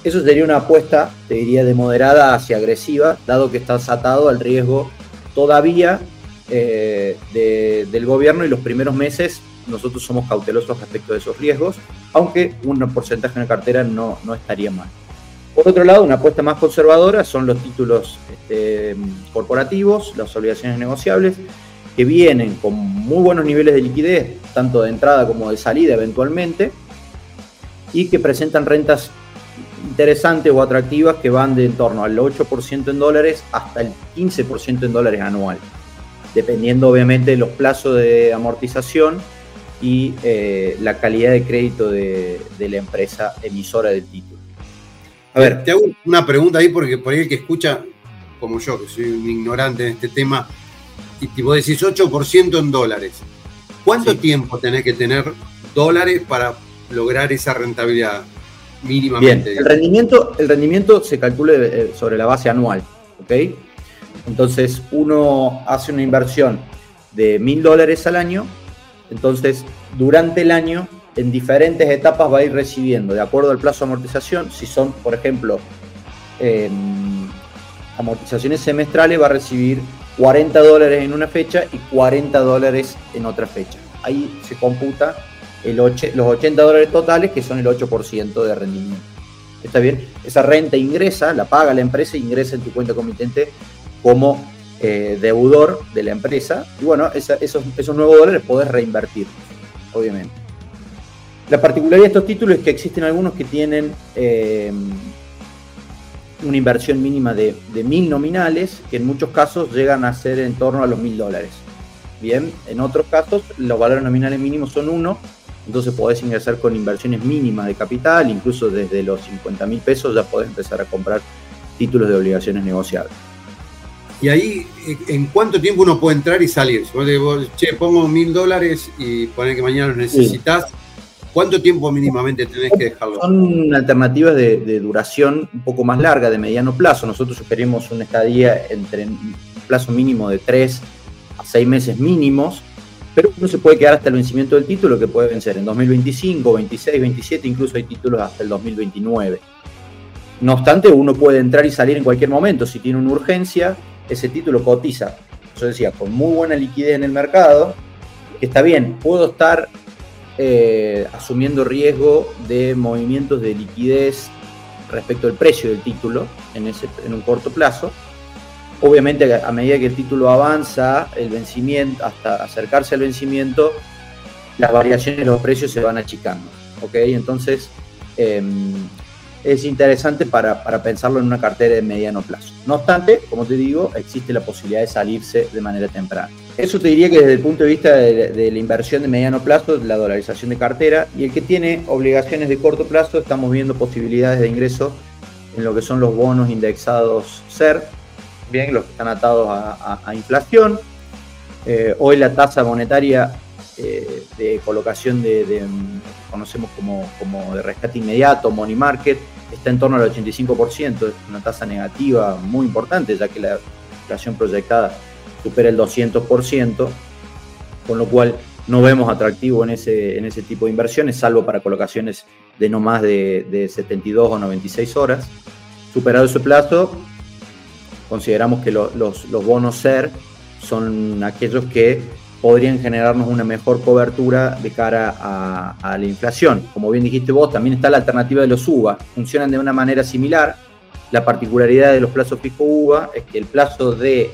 Eso sería una apuesta, te diría, de moderada hacia agresiva, dado que estás atado al riesgo todavía eh, de, del gobierno y los primeros meses nosotros somos cautelosos respecto de esos riesgos, aunque un porcentaje en la cartera no, no estaría mal. Por otro lado, una apuesta más conservadora son los títulos este, corporativos, las obligaciones negociables, que vienen con muy buenos niveles de liquidez, tanto de entrada como de salida eventualmente, y que presentan rentas interesantes o atractivas que van de en torno al 8% en dólares hasta el 15% en dólares anual, dependiendo obviamente de los plazos de amortización y eh, la calidad de crédito de, la empresa emisora del título. A ver, te hago una pregunta ahí porque por ahí el que escucha, como yo, que soy un ignorante en este tema, y tipo decís 8% en dólares. ¿Cuánto sí. tiempo tenés que tener dólares para lograr esa rentabilidad mínimamente? Bien, el rendimiento, el rendimiento se calcula eh, sobre la base anual, ¿ok? Entonces uno hace una inversión de mil dólares al año, entonces durante el año en diferentes etapas va a ir recibiendo, de acuerdo al plazo de amortización, si son, por ejemplo, eh, amortizaciones semestrales, va a recibir 40 dólares en una fecha y 40 dólares en otra fecha. Ahí se computa el 8, los 80 dólares totales, que son el 8% de rendimiento. ¿Está bien? Esa renta ingresa, la paga la empresa, ingresa en tu cuenta comitente como eh, deudor de la empresa. Y bueno, esos, esos nuevos dólares podés reinvertir, obviamente. La particularidad de estos títulos es que existen algunos que tienen eh, una inversión mínima de, de mil nominales, que en muchos casos llegan a ser en torno a los mil dólares. Bien, en otros casos los valores nominales mínimos son uno, entonces podés ingresar con inversiones mínimas de capital, incluso desde los 50 mil pesos ya podés empezar a comprar títulos de obligaciones negociables. Y ahí, ¿en cuánto tiempo uno puede entrar y salir? Si vos che, pongo mil dólares y poner que mañana los necesitas, sí. ¿Cuánto tiempo mínimamente tenés que dejarlo? Son alternativas de, duración un poco más larga, de mediano plazo. Nosotros sugerimos una estadía entre un plazo mínimo de 3 a 6 meses mínimos, pero uno se puede quedar hasta el vencimiento del título, que puede vencer en 2025, 26, 27, incluso hay títulos hasta el 2029. No obstante, uno puede entrar y salir en cualquier momento. Si tiene una urgencia, ese título cotiza, yo decía, con muy buena liquidez en el mercado, que está bien, puedo estar eh, asumiendo riesgo de movimientos de liquidez respecto al precio del título en, ese, en un corto plazo, Obviamente a medida que el título avanza, el vencimiento, hasta acercarse al vencimiento, las variaciones de los precios se van achicando. ¿ok? Entonces, em, es interesante para, pensarlo en una cartera de mediano plazo. No obstante, como te digo, existe la posibilidad de salirse de manera temprana. Eso te diría que desde el punto de vista de, la inversión de mediano plazo, la dolarización de cartera, y el que tiene obligaciones de corto plazo, estamos viendo posibilidades de ingreso en lo que son los bonos indexados SER, bien, los que están atados a, inflación. Eh, hoy la tasa monetaria eh, de colocación de, conocemos como, como, de rescate inmediato, money market, está en torno al 85%, es una tasa negativa muy importante, ya que la inflación proyectada supera el 200%, con lo cual no vemos atractivo en ese, en ese tipo de inversiones, salvo para colocaciones de no más de, 72 o 96 horas. Superado ese plazo, consideramos que los, bonos SER son aquellos que podrían generarnos una mejor cobertura de cara a, la inflación. Como bien dijiste vos, también está la alternativa de los UVA. Funcionan de una manera similar. La particularidad de los plazos fijo UVA es que el plazo de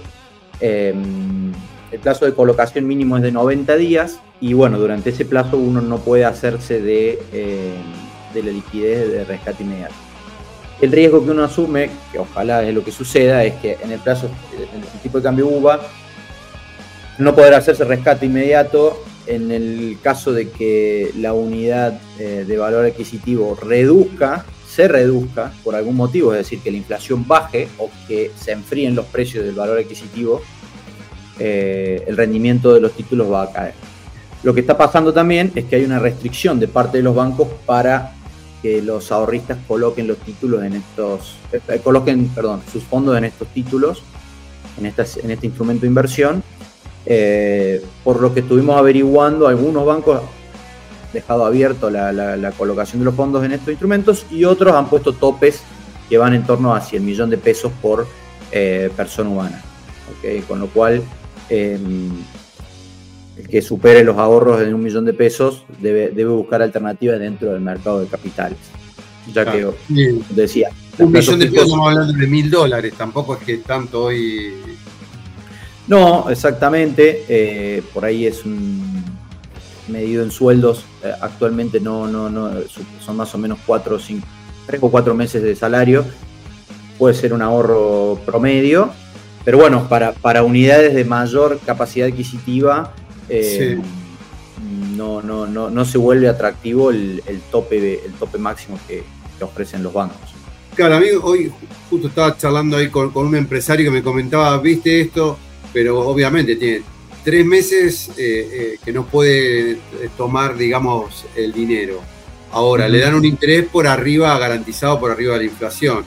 em, el plazo de colocación mínimo es de 90 días y bueno, durante ese plazo uno no puede hacerse de, em, de la liquidez de rescate inmediato. El riesgo que uno asume, que ojalá es lo que suceda, es que en el plazo, el tipo de cambio UVA no podrá hacerse rescate inmediato en el caso de que la unidad eh, de valor adquisitivo reduzca, se reduzca por algún motivo, es decir, que la inflación baje o que se enfríen los precios del valor adquisitivo, eh, el rendimiento de los títulos va a caer. Lo que está pasando también es que hay una restricción de parte de los bancos para que los ahorristas coloquen los títulos en estos, eh, coloquen, perdón, sus fondos en estos títulos, en, en este instrumento de inversión, eh, por lo que estuvimos averiguando, algunos bancos dejado abierto la, colocación de los fondos en estos instrumentos y otros han puesto topes que van en torno a 100 millones de pesos por eh, persona humana. Con lo cual, em, el que supere los ahorros de un millón de pesos debe, buscar alternativas dentro del mercado de capitales. Ya que, decía. Un millón de pesos, estamos hablando de mil dólares, tampoco es que tanto hoy no, exactamente. Eh, por ahí es un medido en sueldos. Eh, actualmente no, no, no, son más o menos cuatro o cinco, tres o cuatro meses de salario. Puede ser un ahorro promedio. Pero bueno, para, para unidades de mayor capacidad adquisitiva, eh, no, no, no, no, se vuelve atractivo el, tope, el tope máximo que, ofrecen los bancos. Claro, amigo, hoy justo estaba charlando ahí con, con un empresario que me comentaba, viste esto, pero obviamente tiene tres meses eh, eh, que no puede eh, tomar, digamos, el dinero. Ahora, le dan un interés por arriba, garantizado por arriba de la inflación.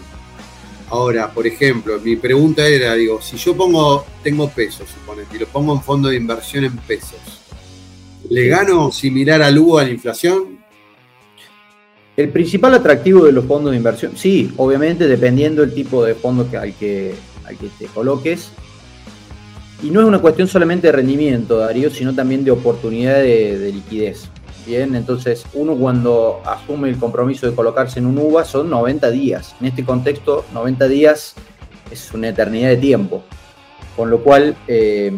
Ahora, por ejemplo, mi pregunta era, digo, si yo pongo, tengo pesos, suponete, y lo pongo en fondo de inversión en pesos, ¿le gano similar al Hugo a la inflación? El principal atractivo de los fondos de inversión, sí, obviamente dependiendo del tipo de fondo que, al, que, al que te coloques, y no es una cuestión solamente de rendimiento, Darío, sino también de oportunidad de, liquidez. Bien, entonces uno cuando asume el compromiso de colocarse en un UVA son 90 días. En este contexto, 90 días es una eternidad de tiempo. Con lo cual, eh,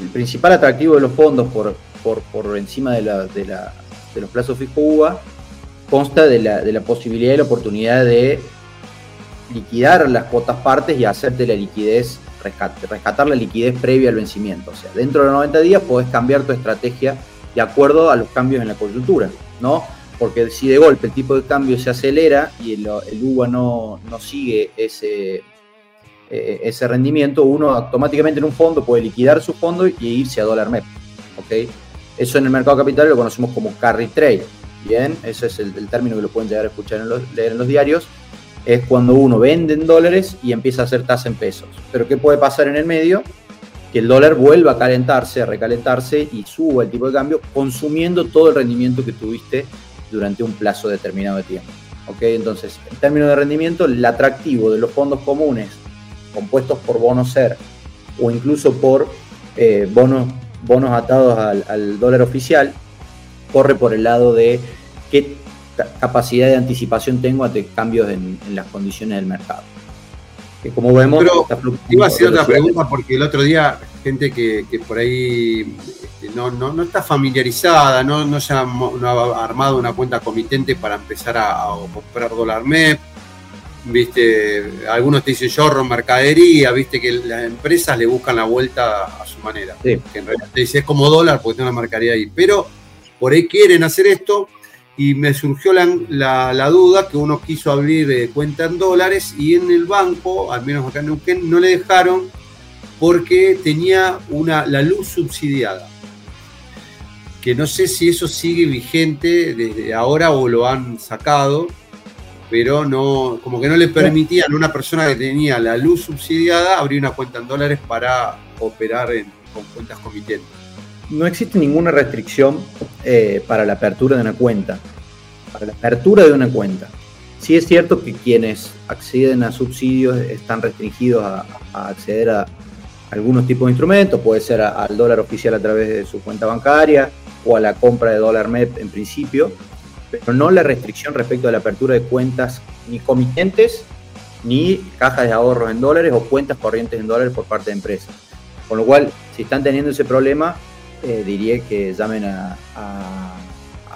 el principal atractivo de los fondos por, por, encima de, los plazos fijos UVA consta de la, de la posibilidad y la oportunidad de liquidar las cuotas partes y hacerte la liquidez rescatar la liquidez previa al vencimiento. O sea, dentro de los 90 días podés cambiar tu estrategia de acuerdo a los cambios en la coyuntura, ¿no? Porque si de golpe el tipo de cambio se acelera y el, el UVA no, no sigue ese, eh, ese rendimiento, uno automáticamente en un fondo puede liquidar su fondo y irse a dólar MEP. ¿ok? Eso en el mercado capital lo conocemos como carry trade. Bien, ese es el, término que lo pueden llegar a escuchar en los, leer en los diarios es cuando uno vende en dólares y empieza a hacer tasa en pesos. Pero ¿qué puede pasar en el medio? Que el dólar vuelva a calentarse, a recalentarse y suba el tipo de cambio consumiendo todo el rendimiento que tuviste durante un plazo determinado de tiempo. ¿Ok? Entonces, en términos de rendimiento, el atractivo de los fondos comunes compuestos por bonos SER o incluso por eh, bonos, bonos atados al, al dólar oficial corre por el lado de qué capacidad de anticipación tengo ante cambios en, las condiciones del mercado. que como vemos Pero iba a hacer otra pregunta porque el otro día gente que, que por ahí este, no, no, no está familiarizada, no, no se ha, no ha armado una cuenta comitente para empezar a, a comprar dólar MEP. Viste, algunos te dicen en mercadería, viste que las empresas le buscan la vuelta a su manera. Sí. Que en realidad te dice es como dólar porque tiene una mercadería ahí. Pero por ahí quieren hacer esto y me surgió la, la- duda que uno quiso abrir eh, cuenta en dólares y en el banco, al menos acá en Neuquén, no le dejaron porque tenía una, la luz subsidiada. Que no sé si eso sigue vigente desde ahora o lo han sacado, pero no, como que no le permitían a una persona que tenía la luz subsidiada abrir una cuenta en dólares para operar en- con cuentas comitentes. No existe ninguna restricción eh, para la apertura de una cuenta. Para la apertura de una cuenta. Sí es cierto que quienes acceden a subsidios están restringidos a, acceder a algunos tipos de instrumentos, puede ser al dólar oficial a través de su cuenta bancaria o a la compra de dólar MEP en principio, pero no la restricción respecto a la apertura de cuentas ni comitentes ni cajas de ahorros en dólares o cuentas corrientes en dólares por parte de empresas. Con lo cual, si están teniendo ese problema, eh, diría que llamen a, a-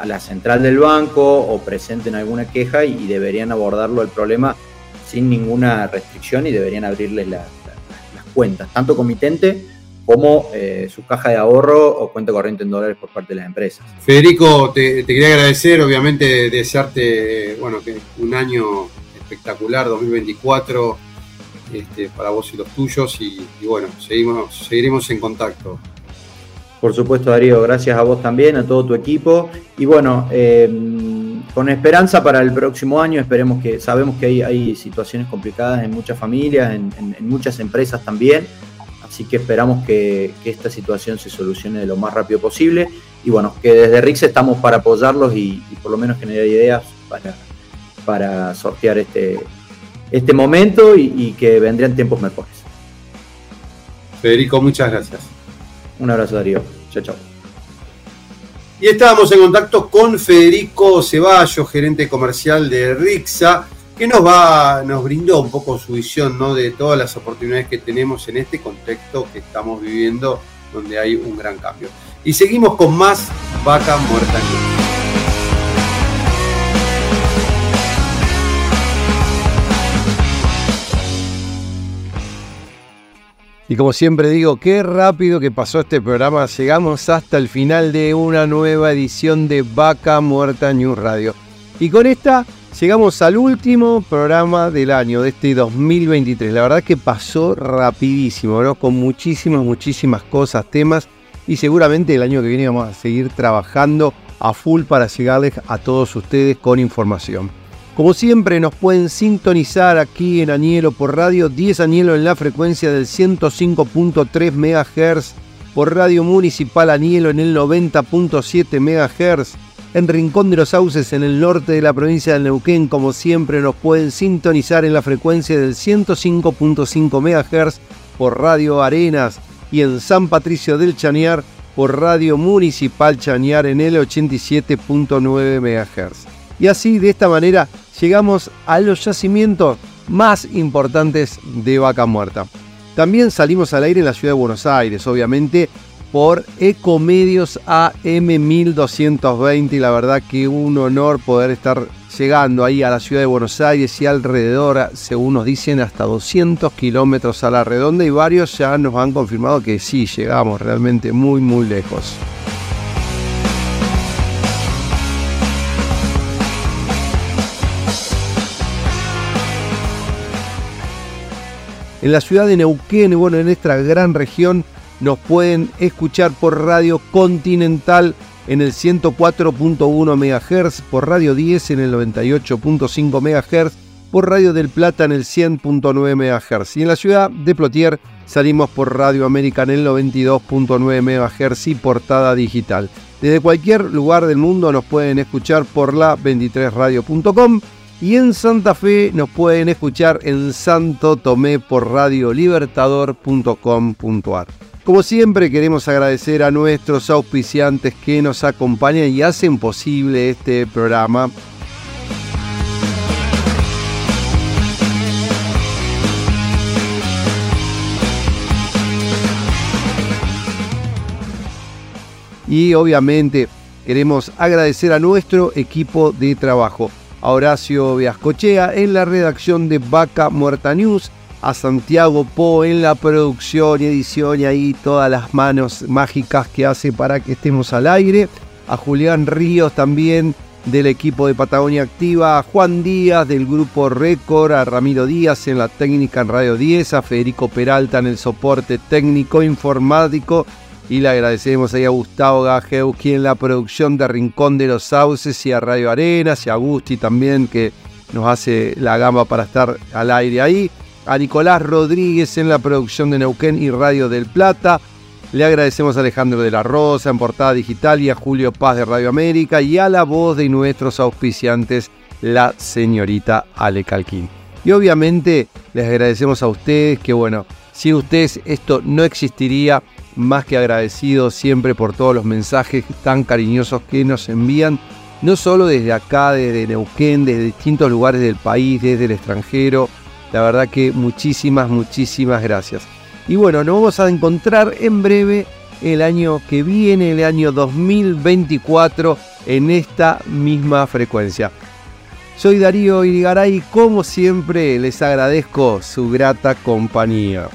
la central del banco o presenten alguna queja y, deberían abordarlo el problema sin ninguna restricción y deberían abrirles la- la- las cuentas, tanto comitente como eh, su caja de ahorro o cuenta corriente en dólares por parte de las empresas. Federico, te, te quería agradecer, obviamente desearte, bueno, que un año espectacular, 2024, este, para vos y los tuyos, y, y bueno, seguimos, seguiremos en contacto. Por supuesto, Darío, gracias a vos también, a todo tu equipo. Y bueno, eh, con esperanza para el próximo año, esperemos que, sabemos que hay, hay situaciones complicadas en muchas familias, en, en- muchas empresas también. Así que esperamos que, que esta situación se solucione lo más rápido posible. Y bueno, que desde RIX estamos para apoyarlos y, por lo menos generar ideas para, para sortear este, este momento y que vendrían tiempos mejores. Federico, muchas gracias. Un abrazo, Darío. Chao, chao. Y estábamos en contacto con Federico Ceballos, gerente comercial de Rixa, que nos va, nos brindó un poco su visión ¿no? de todas las oportunidades que tenemos en este contexto que estamos viviendo, donde hay un gran cambio. Y seguimos con más Vaca Muerta. Y como siempre digo, qué rápido que pasó este programa. Llegamos hasta el final de una nueva edición de Vaca Muerta News Radio. Y con esta llegamos al último programa del año, de este 2023. La verdad que pasó rapidísimo, ¿no? Con muchísimas, muchísimas cosas, temas. Y seguramente el año que viene vamos a seguir trabajando a full para llegarles a todos ustedes con información. Como siempre nos pueden sintonizar aquí en Añelo por radio 10 Añelo en la frecuencia del 105.3 MHz, por Radio Municipal Añelo en el 90.7 MHz, en Rincón de los Sauces en el norte de la provincia de Neuquén, como siempre nos pueden sintonizar en la frecuencia del 105.5 MHz por Radio Arenas y en San Patricio del Chañar por Radio Municipal Chañar en el 87.9 MHz. Y así, de esta manera, llegamos a los yacimientos más importantes de Vaca Muerta. También salimos al aire en la ciudad de Buenos Aires, obviamente, por Ecomedios AM1220 y la verdad que un honor poder estar llegando ahí a la ciudad de Buenos Aires y alrededor, según nos dicen, hasta 200 kilómetros a la redonda y varios ya nos han confirmado que sí, llegamos realmente muy muy lejos. En la ciudad de Neuquén, bueno, en esta gran región, nos pueden escuchar por Radio Continental en el 104.1 MHz, por Radio 10 en el 98.5 MHz, por Radio del Plata en el 100.9 MHz. Y en la ciudad de Plotier salimos por Radio América en el 92.9 MHz y portada digital. Desde cualquier lugar del mundo nos pueden escuchar por la 23radio.com y en Santa Fe nos pueden escuchar en Santo Tomé por radiolibertador.com.ar. Como siempre queremos agradecer a nuestros auspiciantes que nos acompañan y hacen posible este programa. Y obviamente queremos agradecer a nuestro equipo de trabajo a Horacio Viascochea en la redacción de Vaca Muerta News, a Santiago Po en la producción y edición y ahí todas las manos mágicas que hace para que estemos al aire, a Julián Ríos también del equipo de Patagonia Activa, a Juan Díaz del grupo Récord, a Ramiro Díaz en la técnica en Radio 10, a Federico Peralta en el soporte técnico informático y le agradecemos ahí a Gustavo Gajewski en la producción de Rincón de los Sauces y a Radio Arenas y a Gusti también que nos hace la gama para estar al aire ahí, a Nicolás Rodríguez en la producción de Neuquén y Radio del Plata, le agradecemos a Alejandro de la Rosa en Portada Digital y a Julio Paz de Radio América y a la voz de nuestros auspiciantes, la señorita Ale Calquín. Y obviamente les agradecemos a ustedes que bueno, sin ustedes esto no existiría, más que agradecido siempre por todos los mensajes tan cariñosos que nos envían, no solo desde acá, desde Neuquén, desde distintos lugares del país, desde el extranjero. La verdad que muchísimas, muchísimas gracias. Y bueno, nos vamos a encontrar en breve el año que viene, el año 2024, en esta misma frecuencia. Soy Darío Irigaray como siempre les agradezco su grata compañía.